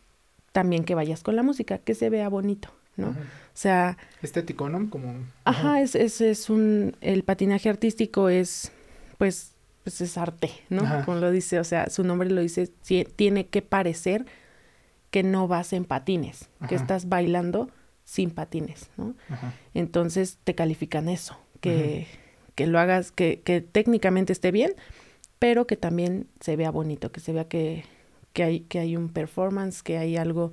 también que vayas con la música, que se vea bonito, ¿no? O sea... Estético, ¿no? Como... Ajá, es, es, es, un... El patinaje artístico es, pues, pues es arte, ¿no? Como lo dice, o sea, su nombre lo dice, tiene que parecer que no vas en patines, que estás bailando sin patines, ¿no? Entonces te califican eso, que, que lo hagas, que, que, técnicamente esté bien, pero que también se vea bonito, que se vea que, que, hay, que hay un performance, que hay algo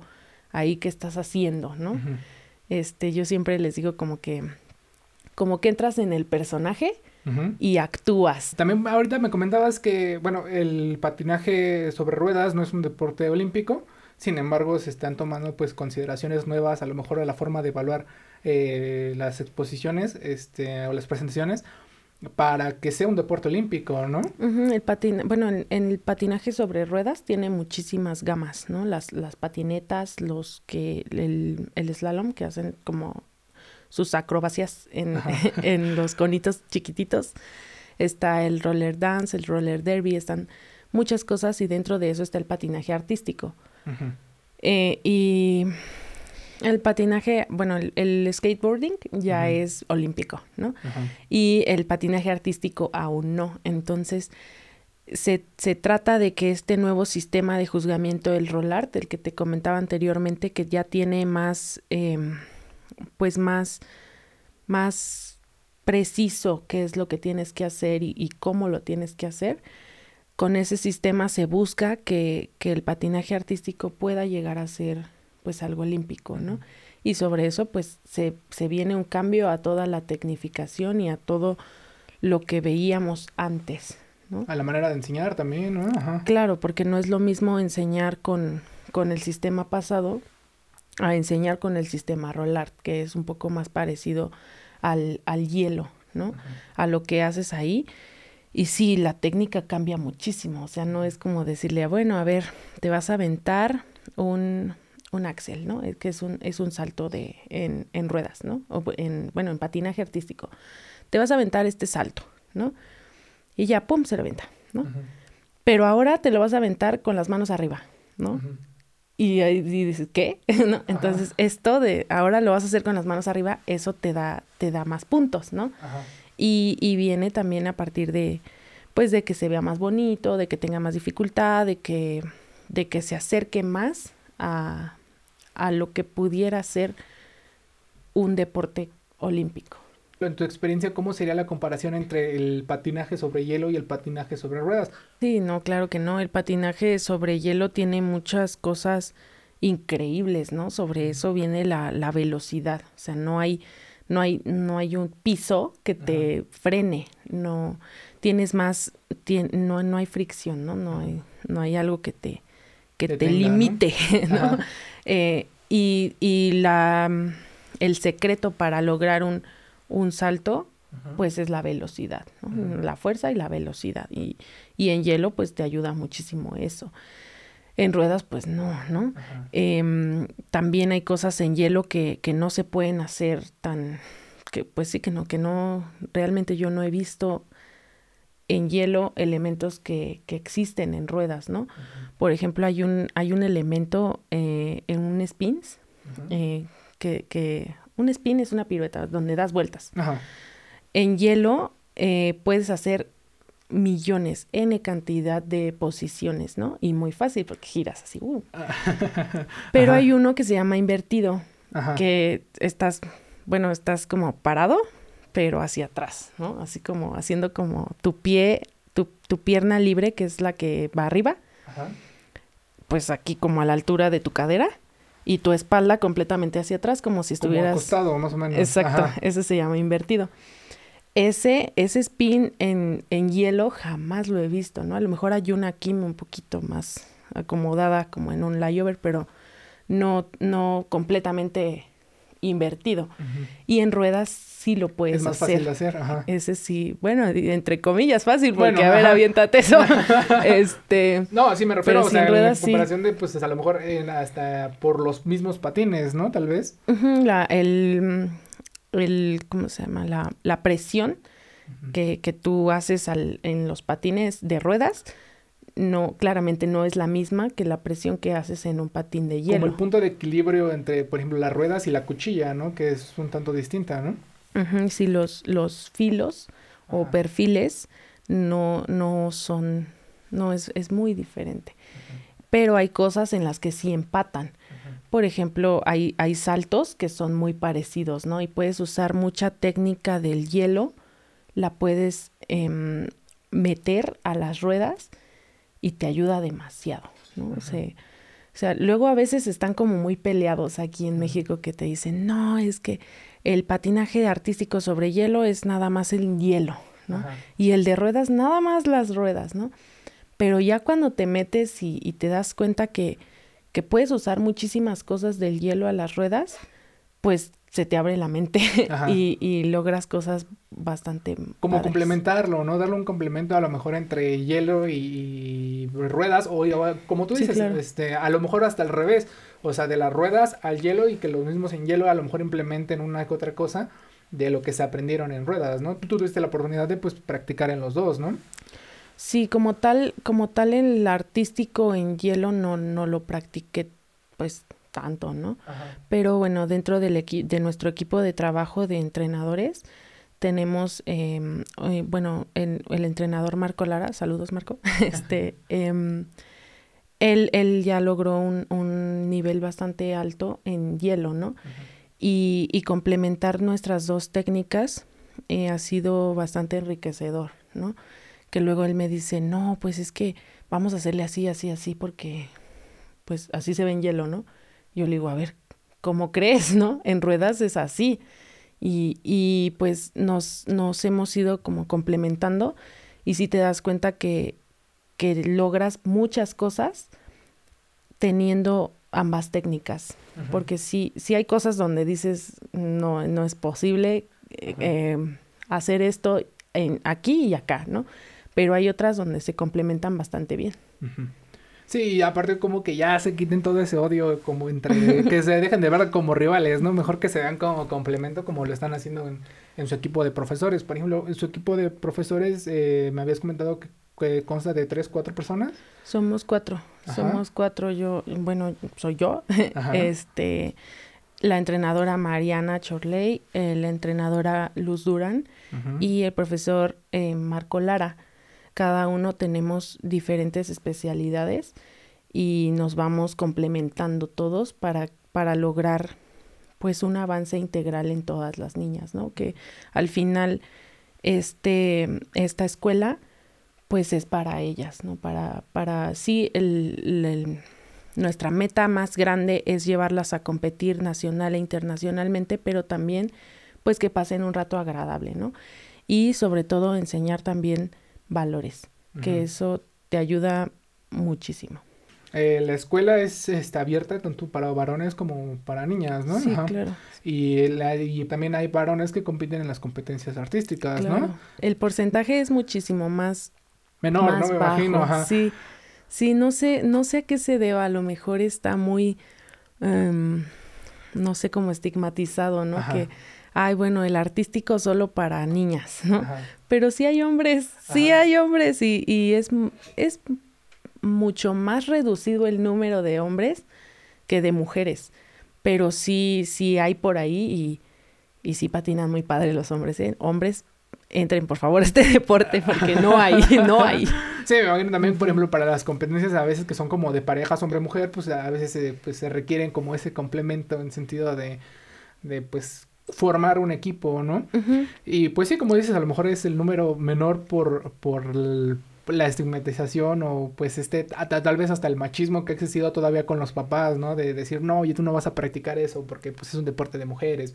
ahí que estás haciendo, ¿no? Este, yo siempre les digo como que, como que entras en el personaje y actúas. También ahorita me comentabas que, bueno, el patinaje sobre ruedas no es un deporte olímpico, sin embargo, se están tomando pues consideraciones nuevas, a lo mejor a la forma de evaluar eh, las exposiciones este, o las presentaciones para que sea un deporte olímpico, ¿no? el patin bueno, en, el patinaje sobre ruedas tiene muchísimas gamas, ¿no? Las, las patinetas, los que, el, el slalom que hacen como sus acrobacias en, en los conitos chiquititos. Está el roller dance, el roller derby, están muchas cosas y dentro de eso está el patinaje artístico. Eh, y el patinaje, bueno, el, skateboarding ya es olímpico, ¿no? Y el patinaje artístico aún no. Entonces, se, se, trata de que este nuevo sistema de juzgamiento del rollart, del que te comentaba anteriormente, que ya tiene más, em, pues más, más preciso qué es lo que tienes que hacer y cómo lo tienes que hacer, con ese sistema se busca que, que, el patinaje artístico pueda llegar a ser pues algo olímpico, ¿no? Y sobre eso pues se, se viene un cambio a toda la tecnificación y a todo lo que veíamos antes, ¿no? A la manera de enseñar también, ¿no? Claro, porque no es lo mismo enseñar con, con el sistema pasado a enseñar con el sistema Rollart, que es un poco más parecido al, al hielo, ¿no? A lo que haces ahí y sí, la técnica cambia muchísimo, o sea, no es como decirle, bueno, a ver, te vas a aventar un, un axel, ¿no? Que es un, es un salto de, en, en ruedas, ¿no? O en, bueno, en patinaje artístico. Te vas a aventar este salto, ¿no? Y ya, pum, se lo avienta, ¿no? Pero ahora te lo vas a aventar con las manos arriba, ¿no? Y ahí dices, ¿qué? ¿No? Entonces, esto de ahora lo vas a hacer con las manos arriba, eso te da, te da más puntos, ¿no? Y, y viene también a partir de, pues, de que se vea más bonito, de que tenga más dificultad, de que, de que se acerque más a, a lo que pudiera ser un deporte olímpico. En tu experiencia, ¿cómo sería la comparación entre el patinaje sobre hielo y el patinaje sobre ruedas? Sí, no, claro que no. El patinaje sobre hielo tiene muchas cosas increíbles, ¿no? Sobre eso viene la, la velocidad. O sea, no hay, no hay, no hay un piso que te frene. No, tienes más, no, no hay fricción, ¿no? No hay, no hay algo que te, que te limite, ¿no? Eh, y, y la, el secreto para lograr un un salto, pues es la velocidad, la fuerza y la velocidad. Y, y, en hielo, pues te ayuda muchísimo eso. En ruedas, pues no, ¿no? Em, también hay cosas en hielo que, que no se pueden hacer tan, que pues sí que no, que no, realmente yo no he visto en hielo elementos que, que existen en ruedas, ¿no? Por ejemplo, hay un, hay un elemento eh, en un spins eh, que, que un spin es una pirueta donde das vueltas. Ajá. En hielo eh, puedes hacer millones, n cantidad de posiciones, ¿no? Y muy fácil porque giras así. Uh. Pero hay uno que se llama invertido, que estás, bueno, estás como parado, pero hacia atrás, ¿no? Así como haciendo como tu pie, tu, tu pierna libre, que es la que va arriba, Ajá. pues aquí como a la altura de tu cadera y tu espalda completamente hacia atrás, como si estuvieras... Como acostado, más o menos. Exacto, ese se llama invertido. Ese, ese spin en, en, hielo jamás lo he visto, ¿no? A lo mejor hay una aquí un poquito más acomodada como en un layover, pero no, no completamente invertido. Y en ruedas sí lo puedes hacer. Es más fácil de hacer, ajá. Ese sí, bueno, entre comillas fácil, porque a ver, aviéntate eso. este... No, así me refiero, o sea, en comparación de, pues, a lo mejor hasta por los mismos patines, ¿no? Tal vez. la, el, el, ¿cómo se llama? La, la presión que, que tú haces al, en los patines de ruedas no, claramente no es la misma que la presión que haces en un patín de hielo. Como el punto de equilibrio entre, por ejemplo, las ruedas y la cuchilla, ¿no? Que es un tanto distinta, ¿no? sí, los, los filos o perfiles no, no son, no es, es muy diferente. Pero hay cosas en las que sí empatan. Por ejemplo, hay, hay saltos que son muy parecidos, ¿no? Y puedes usar mucha técnica del hielo, la puedes em, meter a las ruedas y te ayuda demasiado, ¿no? o, sea, luego a veces están como muy peleados aquí en México que te dicen, no, es que el patinaje artístico sobre hielo es nada más el hielo, ¿no? Y el de ruedas, nada más las ruedas, ¿no? Pero ya cuando te metes y, y te das cuenta que, que puedes usar muchísimas cosas del hielo a las ruedas, pues se te abre la mente y, y, logras cosas bastante... Como complementarlo, ¿no? Darle un complemento a lo mejor entre hielo y, ruedas o, como tú dices, este, a lo mejor hasta al revés, o sea, de las ruedas al hielo y que los mismos en hielo a lo mejor implementen una que otra cosa de lo que se aprendieron en ruedas, ¿no? Tú tuviste la oportunidad de pues practicar en los dos, ¿no? Sí, como tal, como tal el artístico en hielo no, no lo practiqué pues tanto, ¿no? Pero bueno, dentro del de nuestro equipo de trabajo de entrenadores, tenemos, em, eh, bueno, el entrenador Marco Lara, saludos Marco, este, eh, él, él, ya logró un, un, nivel bastante alto en hielo, ¿no? y, y, complementar nuestras dos técnicas eh, ha sido bastante enriquecedor, ¿no? Que luego él me dice, no, pues es que vamos a hacerle así, así, así, porque pues así se ve en hielo, ¿no? Yo le digo, a ver, ¿cómo crees, no? En ruedas es así. Y, y pues nos, nos hemos ido como complementando y si te das cuenta que, que logras muchas cosas teniendo ambas técnicas. Porque sí, sí hay cosas donde dices, no, no es posible eh, hacer esto en, aquí y acá, ¿no? Pero hay otras donde se complementan bastante bien. Sí, aparte como que ya se quiten todo ese odio como entre, que se dejen de ver como rivales, ¿no? Mejor que se vean como complemento como lo están haciendo en, su equipo de profesores. Por ejemplo, en su equipo de profesores eh, me habías comentado que, consta de tres, cuatro personas. Somos cuatro, Somos cuatro, yo, bueno, soy yo, este, la entrenadora Mariana Chorley, la entrenadora Luz Durán y el profesor eh, Marco Lara. Cada uno tenemos diferentes especialidades y nos vamos complementando todos para, para lograr pues un avance integral en todas las niñas, ¿no? Que al final este, esta escuela pues es para ellas, ¿no? Para, para sí, el, nuestra meta más grande es llevarlas a competir nacional e internacionalmente, pero también pues que pasen un rato agradable, ¿no? Y sobre todo enseñar también valores, que eso te ayuda muchísimo. Eh, la escuela es está abierta tanto para varones como para niñas, ¿no? Sí, claro. Y, y, también hay varones que compiten en las competencias artísticas, ¿no? El porcentaje es muchísimo más menor, ¿no? Me imagino, ajá. Sí, sí, no sé, no sé a qué se deba, a lo mejor está muy, em, no sé cómo estigmatizado, ¿no? Que, ay, bueno, el artístico solo para niñas, ¿no? Pero sí hay hombres, sí hay hombres y, y es, es mucho más reducido el número de hombres que de mujeres, pero sí, sí hay por ahí y, y sí patinan muy padre los hombres, ¿eh? Hombres entren por favor a este deporte porque no hay, no hay. Sí, me imagino también, por ejemplo, para las competencias a veces que son como de parejas hombre-mujer, pues a veces se, pues, se requieren como ese complemento en sentido de, de pues formar un equipo, ¿no? Y pues sí, como dices, a lo mejor es el número menor por, por la estigmatización o pues este, tal vez hasta el machismo que ha existido todavía con los papás, ¿no? De decir, no, oye, tú no vas a practicar eso porque pues es un deporte de mujeres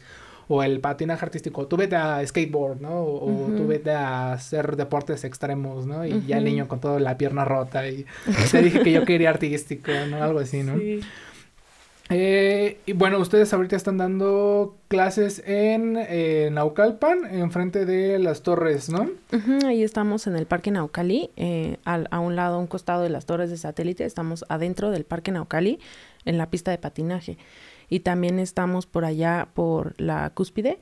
o el patinaje artístico, tú vete a skateboard, ¿no? O, tú vete a hacer deportes extremos, ¿no? Y ya el niño con toda la pierna rota y te dije que yo quería artístico, ¿no? Algo así, ¿no? Sí. Eh, y bueno, ustedes ahorita están dando clases en eh, Naucalpan, enfrente de las torres, ¿no? ahí estamos en el Parque Naucali, eh, a un lado, a un costado de las torres de satélite, estamos adentro del Parque Naucali, en la pista de patinaje y también estamos por allá por la cúspide.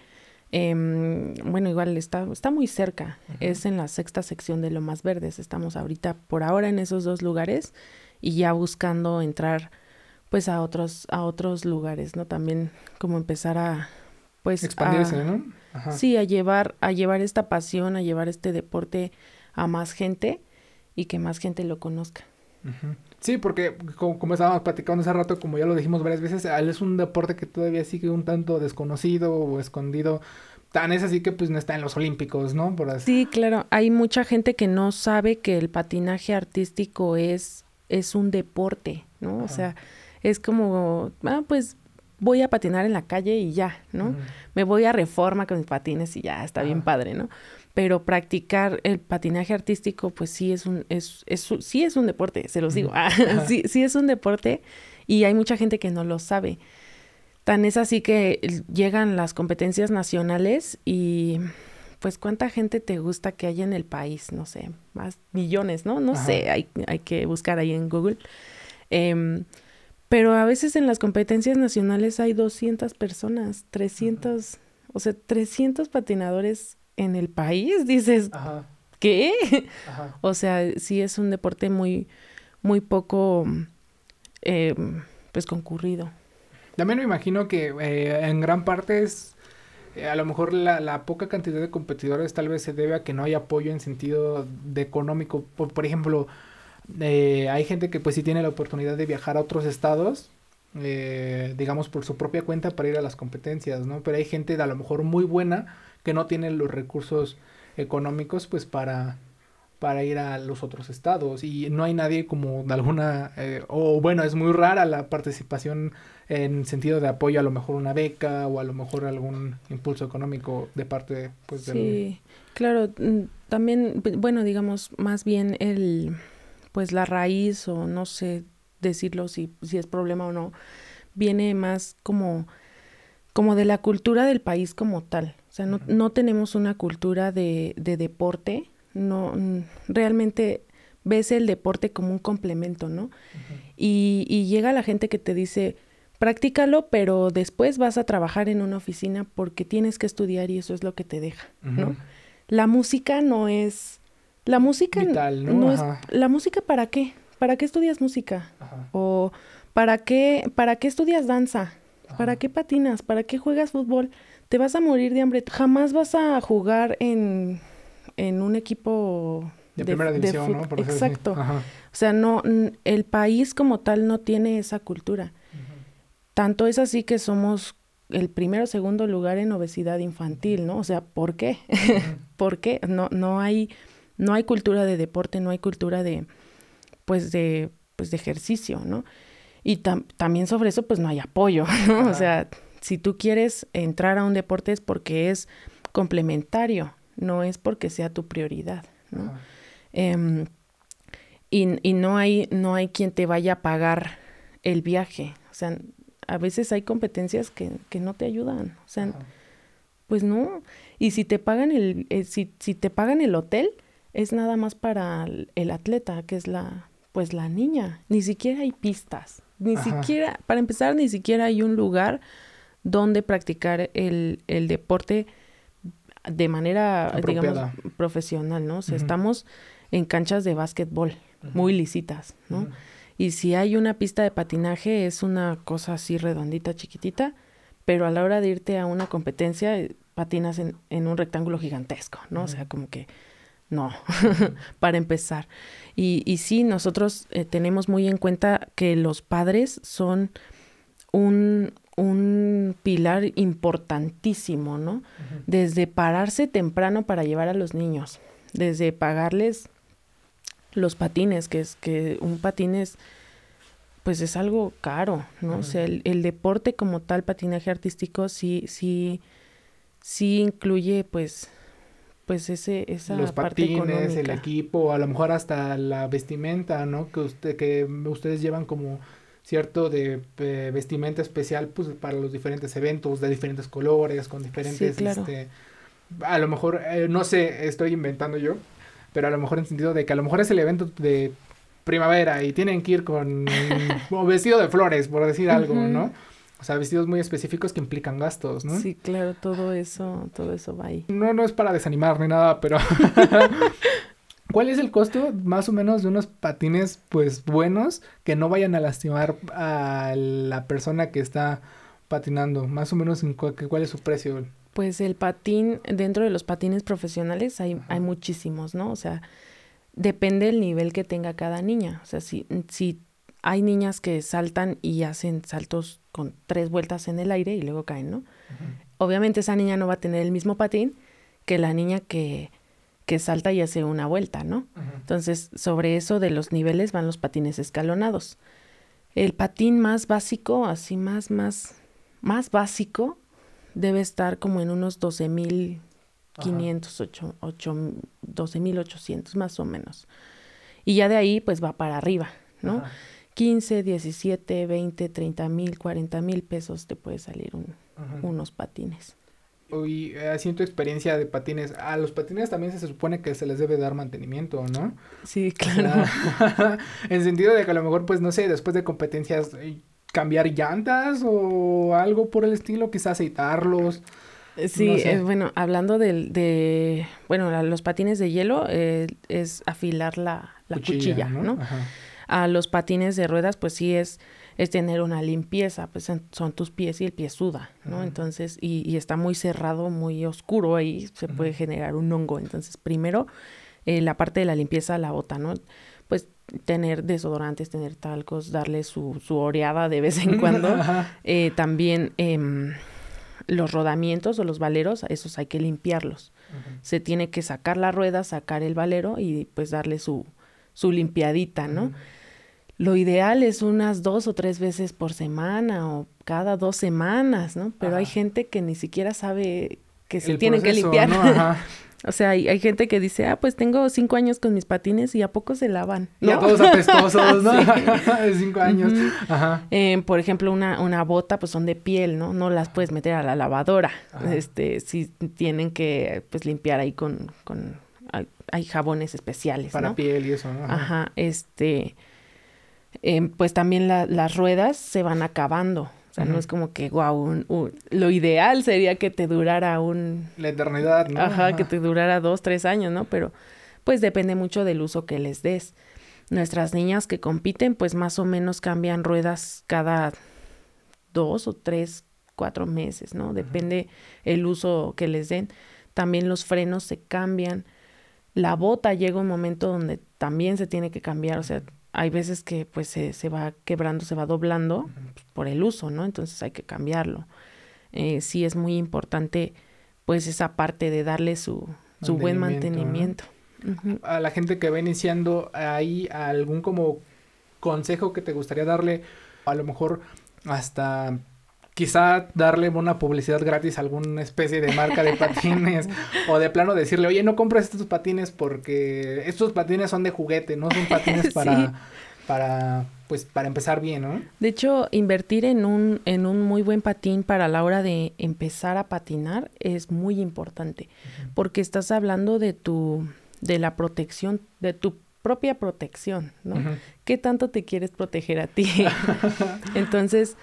Em, bueno, igual está, está muy cerca, es en la sexta sección de Lomas Verdes, estamos ahorita por ahora en esos dos lugares y ya buscando entrar pues a otros, a otros lugares, ¿no? También como empezar a pues expandirse, ¿no? Sí, a llevar, a llevar esta pasión, a llevar este deporte a más gente y que más gente lo conozca. Sí, porque como, estábamos platicando hace rato, como ya lo dijimos varias veces, es un deporte que todavía sigue un tanto desconocido o escondido. Tan es así que pues no está en los olímpicos, ¿no? Por Sí, claro. Hay mucha gente que no sabe que el patinaje artístico es, es un deporte, ¿no? O sea, es como, ah, pues voy a patinar en la calle y ya, ¿no? Me voy a reforma con mis patines y ya, está bien padre, ¿no? pero practicar el patinaje artístico, pues sí es un, es, es, sí es un deporte, se los digo, sí, sí es un deporte y hay mucha gente que no lo sabe. Tan es así que llegan las competencias nacionales y pues cuánta gente te gusta que haya en el país, no sé, más millones, ¿no? No sé, hay, hay que buscar ahí en Google. Em, pero a veces en las competencias nacionales hay 200 personas, 300, o sea, 300 patinadores en el país, dices, ¿qué? O sea, sí es un deporte muy, muy poco, eh, pues concurrido. También me imagino que eh, en gran parte es, eh, a lo mejor la, poca cantidad de competidores tal vez se debe a que no hay apoyo en sentido de económico. Por, ejemplo, hay gente que pues sí tiene la oportunidad de viajar a otros estados, digamos por su propia cuenta para ir a las competencias, ¿no? Pero hay gente a lo mejor muy buena que no tienen los recursos económicos pues para para ir a los otros estados y no hay nadie como de alguna eh, o bueno es muy rara la participación en sentido de apoyo a lo mejor una beca o a lo mejor algún impulso económico de parte pues sí claro mm, también bueno digamos más bien el pues la raíz o no sé decirlo si si es problema o no viene más como como de la cultura del país como tal o sea, no, no tenemos una cultura de, de deporte, no, realmente ves el deporte como un complemento, ¿no? y, y, llega la gente que te dice, practícalo, pero después vas a trabajar en una oficina porque tienes que estudiar y eso es lo que te deja, ¿no? La música no es... La música Vital, ¿no? es... ¿La música para qué? ¿para qué estudias música? O ¿para qué, ¿para qué estudias danza? ¿Para qué patinas? ¿Para qué juegas fútbol? Te vas a morir de hambre. Jamás vas a jugar en, en un equipo de, primera división, ¿no? Exacto. O sea, no, el país como tal no tiene esa cultura. Tanto es así que somos el primero o segundo lugar en obesidad infantil, ¿no? O sea, ¿por qué? ¿Por qué? No, no hay, no hay cultura de deporte, no hay cultura de, pues de, pues de ejercicio, ¿no? Y también sobre eso, pues no hay apoyo, ¿no? O sea, si tú quieres entrar a un deporte es porque es complementario, no es porque sea tu prioridad, ¿no? Em, y, y no hay, no hay quien te vaya a pagar el viaje. O sea, a veces hay competencias que, que no te ayudan. O sea, pues no. Y si te pagan el, eh, si, si te pagan el hotel, es nada más para el, atleta, que es la, pues la niña. Ni siquiera hay pistas. Ni siquiera, para empezar, ni siquiera hay un lugar donde practicar el, el deporte de manera, digamos, profesional, ¿no? O sea, estamos en canchas de básquetbol, muy lisitas, ¿no? Y si hay una pista de patinaje, es una cosa así redondita, chiquitita, pero a la hora de irte a una competencia, eh, patinas en, en un rectángulo gigantesco, ¿no? O sea, como que no, para empezar. Y, y sí, nosotros eh, tenemos muy en cuenta que los padres son un, un pilar importantísimo, ¿no? Desde pararse temprano para llevar a los niños, desde pagarles los patines, que es que un patín es, pues es algo caro, ¿no? O sea, el, deporte como tal, patinaje artístico, sí, sí, sí incluye, pues, pues ese, esa los patines, el equipo, a lo mejor hasta la vestimenta, ¿no? Que usted, que ustedes llevan como cierto de eh, vestimenta especial, pues, para los diferentes eventos, de diferentes colores, con diferentes, este, a lo mejor, eh, no sé, estoy inventando yo, pero a lo mejor en sentido de que a lo mejor es el evento de primavera y tienen que ir con o vestido de flores, por decir algo, ¿no? O sea, vestidos muy específicos que implican gastos, ¿no? Sí, claro, todo eso, todo eso va ahí. No, no es para desanimar ni nada, pero ¿cuál es el costo más o menos de unos patines, pues, buenos que no vayan a lastimar a la persona que está patinando? Más o menos, ¿cuál es su precio? Pues el patín, dentro de los patines profesionales hay, hay muchísimos, ¿no? O sea, depende del nivel que tenga cada niña. O sea, si, si hay niñas que saltan y hacen saltos con tres vueltas en el aire y luego caen, ¿no? Obviamente esa niña no va a tener el mismo patín que la niña que, que salta y hace una vuelta, ¿no? Entonces, sobre eso de los niveles van los patines escalonados. El patín más básico, así más, más, más básico, debe estar como en unos 12 mil 500, 12 mil 800 más o menos. Y ya de ahí pues va para arriba, ¿no? 15, 17, 20, 30 mil, 40 mil pesos te puede salir unos patines. Y en tu experiencia de patines, a los patines también se supone que se les debe dar mantenimiento, ¿no? Sí, claro. en sentido de que a lo mejor, pues, no sé, después de competencias, eh, cambiar llantas o algo por el estilo, quizás aceitarlos. Eh, sí, eh, bueno, hablando del, de, bueno, los patines de hielo eh, es afilar la, la cuchilla, ¿no? A los patines de ruedas, pues sí es, es tener una limpieza, pues son tus pies y el pie suda, ¿no? Entonces, y, y, está muy cerrado, muy oscuro, ahí se puede generar un hongo. Entonces, primero, la parte de la limpieza la bota, ¿no? Pues tener desodorantes, tener talcos, darle su, su oreada de vez en cuando. eh, también eh, los rodamientos o los valeros, esos hay que limpiarlos. Se tiene que sacar la rueda, sacar el valero y pues darle su, su limpiadita, ¿no? Lo ideal es unas dos o tres veces por semana o cada dos semanas, ¿no? Pero hay gente que ni siquiera sabe que se tienen que limpiar. O sea, hay, hay, gente que dice, ah, pues tengo cinco años con mis patines y a poco se lavan. ¿no? Y todos apestosos, ¿no? de cinco años. Ajá. Eh, por ejemplo, una, una bota, pues son de piel, ¿no? No las puedes meter a la lavadora. Este, sí tienen que, pues, limpiar ahí con, con, hay, jabones especiales, Para piel y eso, ¿no? Ajá, este, eh, pues también la, las ruedas se van acabando. O sea, no es como que, wow, lo ideal sería que te durara un... La eternidad, ¿no? Ajá, que te durara dos, tres años, ¿no? Pero pues depende mucho del uso que les des. Nuestras niñas que compiten, pues más o menos cambian ruedas cada dos o tres, cuatro meses, ¿no? Depende el uso que les den. También los frenos se cambian. La bota llega un momento donde también se tiene que cambiar, o sea, hay veces que pues se, se va quebrando, se va doblando por el uso, ¿no? Entonces hay que cambiarlo. Eh, sí es muy importante pues esa parte de darle su, su buen mantenimiento. A la gente que va iniciando, ¿hay algún como consejo que te gustaría darle? A lo mejor hasta quizá darle una publicidad gratis a alguna especie de marca de patines o de plano decirle, oye, no compres estos patines porque estos patines son de juguete, no son patines para, para, pues, para empezar bien, ¿no? De hecho, invertir en un, en un muy buen patín para la hora de empezar a patinar es muy importante porque estás hablando de tu, de la protección, de tu propia protección, ¿no? ¿Qué tanto te quieres proteger a ti? Entonces,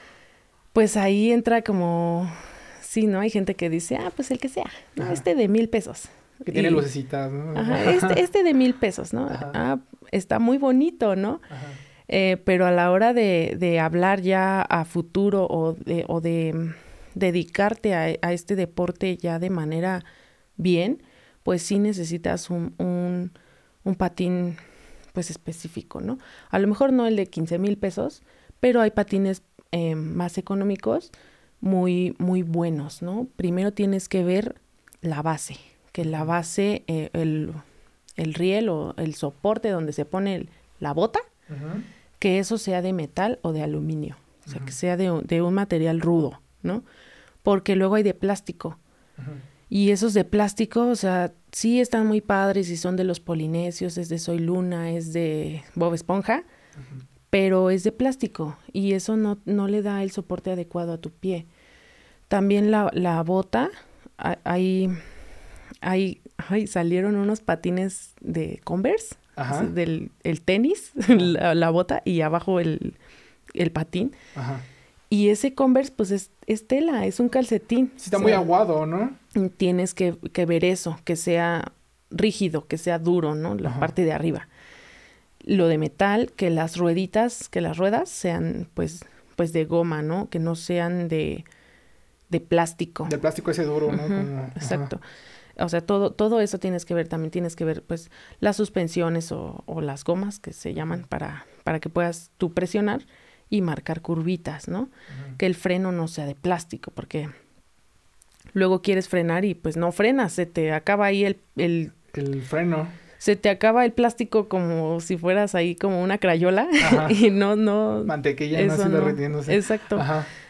pues ahí entra como, sí, ¿no? Hay gente que dice, ah, pues el que sea, ¿no? este de mil pesos. Que tiene lucecitas, ¿no? Ajá, este, este de mil pesos, ¿no? Ah, está muy bonito, ¿no? Eh, pero a la hora de, de, hablar ya a futuro o de, o de mm, dedicarte a, a, este deporte ya de manera bien, pues sí necesitas un, un, un patín pues específico, ¿no? A lo mejor no el de 15 mil pesos, pero hay patines eh, más económicos muy, muy buenos, ¿no? Primero tienes que ver la base, que la base, eh, el, el, riel o el soporte donde se pone la bota, que eso sea de metal o de aluminio, o sea, que sea de, de, un material rudo, ¿no? Porque luego hay de plástico. Y esos de plástico, o sea, sí están muy padres y son de los polinesios, es de Soy Luna, es de Bob Esponja, pero es de plástico y eso no, no le da el soporte adecuado a tu pie. También la, la bota, ahí, ahí, salieron unos patines de Converse, del el tenis, la, bota y abajo el, el patín. Ajá. Y ese Converse, pues es, es, tela, es un calcetín. Sí, está muy aguado, ¿no? Tienes que, que, ver eso, que sea rígido, que sea duro, ¿no? La parte de arriba lo de metal, que las rueditas, que las ruedas sean pues, pues de goma, ¿no? Que no sean de, de plástico. De plástico ese duro, ¿no? exacto. O sea, todo, todo eso tienes que ver, también tienes que ver pues las suspensiones o, o las gomas que se llaman para, para que puedas tú presionar y marcar curvitas, ¿no? Que el freno no sea de plástico, porque luego quieres frenar y pues no frenas, se te acaba ahí el... El, el freno se te acaba el plástico como si fueras ahí como una crayola y no, no. Mantequilla no así derritiéndose. Exacto.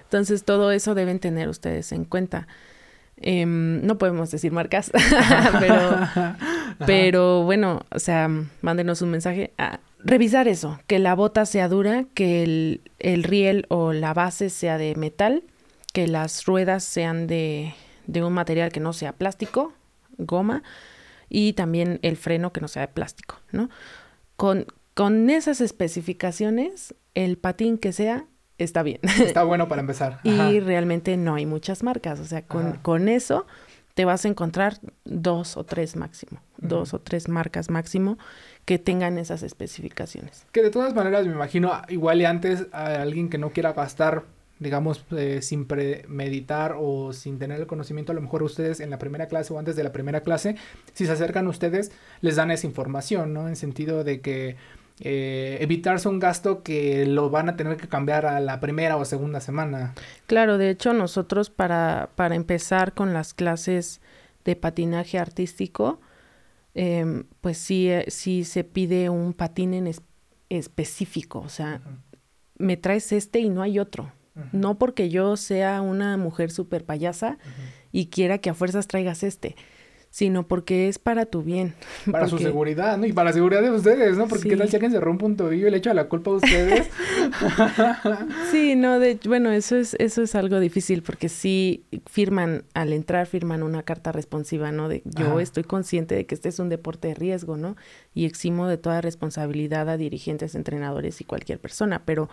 Entonces todo eso deben tener ustedes en cuenta. Um, no podemos decir marcas, pero, pero bueno, o sea, mándenos un mensaje. a revisar eso, que la bota sea dura, que el, el, riel o la base sea de metal, que las ruedas sean de, de un material que no sea plástico, goma, y también el freno que no sea de plástico, ¿no? Con, con esas especificaciones, el patín que sea está bien. Está bueno para empezar. y realmente no hay muchas marcas, o sea, con, con, eso te vas a encontrar dos o tres máximo, dos o tres marcas máximo que tengan esas especificaciones. Que de todas maneras me imagino, igual y antes a alguien que no quiera gastar digamos, eh, sin premeditar o sin tener el conocimiento, a lo mejor ustedes en la primera clase o antes de la primera clase, si se acercan ustedes, les dan esa información, ¿no? En sentido de que eh, evitarse un gasto que lo van a tener que cambiar a la primera o segunda semana. Claro, de hecho nosotros para, para empezar con las clases de patinaje artístico, eh, pues sí, eh, sí se pide un patín en es específico, o sea, uh -huh. me traes este y no hay otro. No porque yo sea una mujer súper payasa y quiera que a fuerzas traigas este, sino porque es para tu bien. Para su seguridad, ¿no? Y para la seguridad de ustedes, ¿no? Porque sí. qué tal si alguien se rompe un tobillo y le echa la culpa a ustedes. sí, no, de bueno, eso es, eso es algo difícil porque sí firman, al entrar firman una carta responsiva, ¿no? De yo Ajá. estoy consciente de que este es un deporte de riesgo, ¿no? Y eximo de toda responsabilidad a dirigentes, entrenadores y cualquier persona, pero,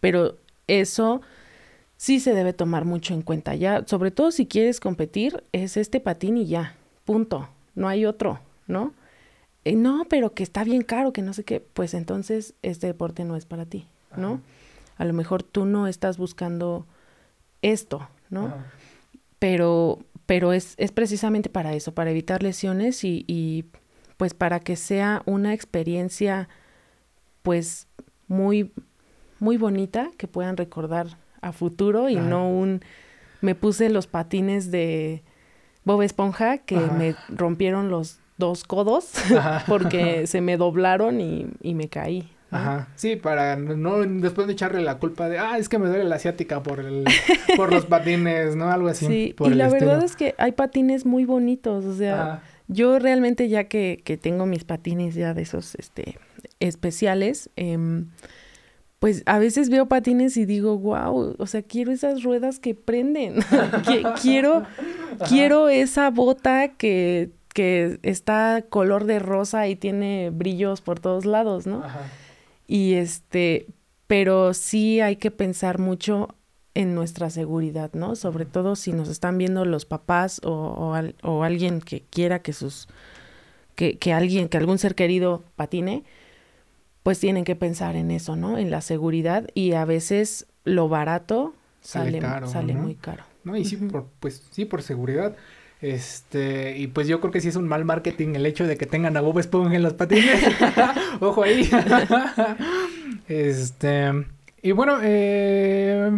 pero eso sí se debe tomar mucho en cuenta. Ya, sobre todo si quieres competir, es este patín y ya, punto. No hay otro, ¿no? eh, no, pero que está bien caro, que no sé qué, pues entonces este deporte no es para ti, ¿no? A lo mejor tú no estás buscando esto, ¿no? Pero, pero es, es, precisamente para eso, para evitar lesiones y, y, pues para que sea una experiencia pues muy, muy bonita que puedan recordar a futuro y no un me puse los patines de Bob Esponja que me rompieron los dos codos porque se me doblaron y, y me caí. Ajá, sí, para no después de echarle la culpa de, ah, es que me duele la asiática por el, por los patines, ¿no? Algo así. Sí, y la verdad es que hay patines muy bonitos, o sea, yo realmente ya que, que tengo mis patines ya de esos, este, especiales, eh, pues a veces veo patines y digo, wow, o sea, quiero esas ruedas que prenden, quiero, quiero esa bota que, que está color de rosa y tiene brillos por todos lados, ¿no? Y este, pero sí hay que pensar mucho en nuestra seguridad, ¿no? Sobre todo si nos están viendo los papás o, o, alguien que quiera que sus, que, que alguien, que algún ser querido patine, pues tienen que pensar en eso, ¿no? En la seguridad y a veces lo barato sale, sale, muy caro. No, y sí, por, pues sí, por seguridad. Este, y pues yo creo que sí es un mal marketing el hecho de que tengan a Bob Esponja en los patines. Ojo ahí. este, y bueno, eh,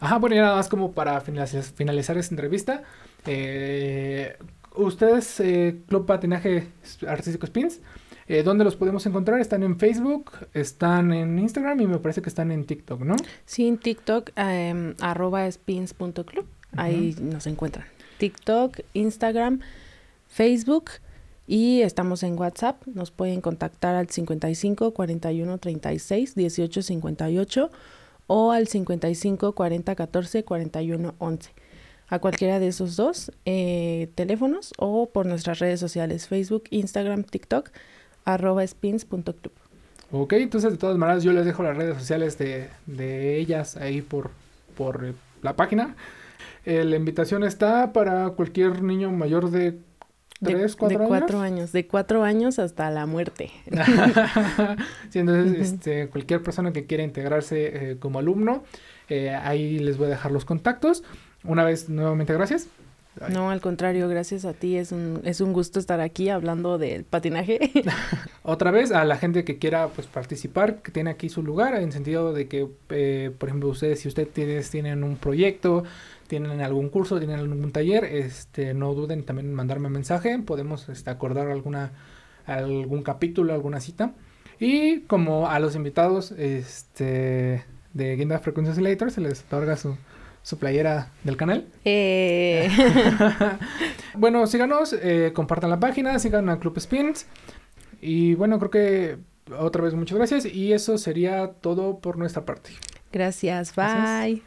ajá, bueno, y nada más como para finalizar, finalizar esta entrevista. Eh, ustedes, eh, Club Patinaje Artístico Spins, eh, ¿Dónde los podemos encontrar? Están en Facebook, están en Instagram y me parece que están en TikTok, ¿no? Sí, en TikTok, eh, arroba spins.club. Ahí nos encuentran. TikTok, Instagram, Facebook y estamos en WhatsApp. Nos pueden contactar al 55 41 36 18 58 o al 55 40 14 41 11 a cualquiera de esos dos eh, teléfonos o por nuestras redes sociales Facebook, Instagram, TikTok arroba spins.club. Ok, entonces de todas maneras yo les dejo las redes sociales de, de ellas ahí por, por eh, la página. Eh, la invitación está para cualquier niño mayor de ¿Tres, cuatro de cuatro años? De cuatro años hasta la muerte. sí, entonces, este, cualquier persona que quiera integrarse eh, como alumno, ahí les voy a dejar los contactos. Una vez, nuevamente, gracias. No, al contrario, gracias a ti. Es un, es un gusto estar aquí hablando del patinaje. Otra vez, a la gente que quiera pues participar, que tiene aquí su lugar, en sentido de que, eh, por ejemplo, ustedes, si ustedes tienen un proyecto, tienen algún curso, tienen algún taller, este, no duden también en mandarme mensaje. Podemos este, acordar alguna, algún capítulo, alguna cita. Y como a los invitados este, de Guinda Frequency Oscillator se les otorga su su playera del canal. Eh. bueno, síganos, eh, compartan la página, sigan a Club Spins. Y bueno, creo que otra vez muchas gracias. Y eso sería todo por nuestra parte. Gracias, bye.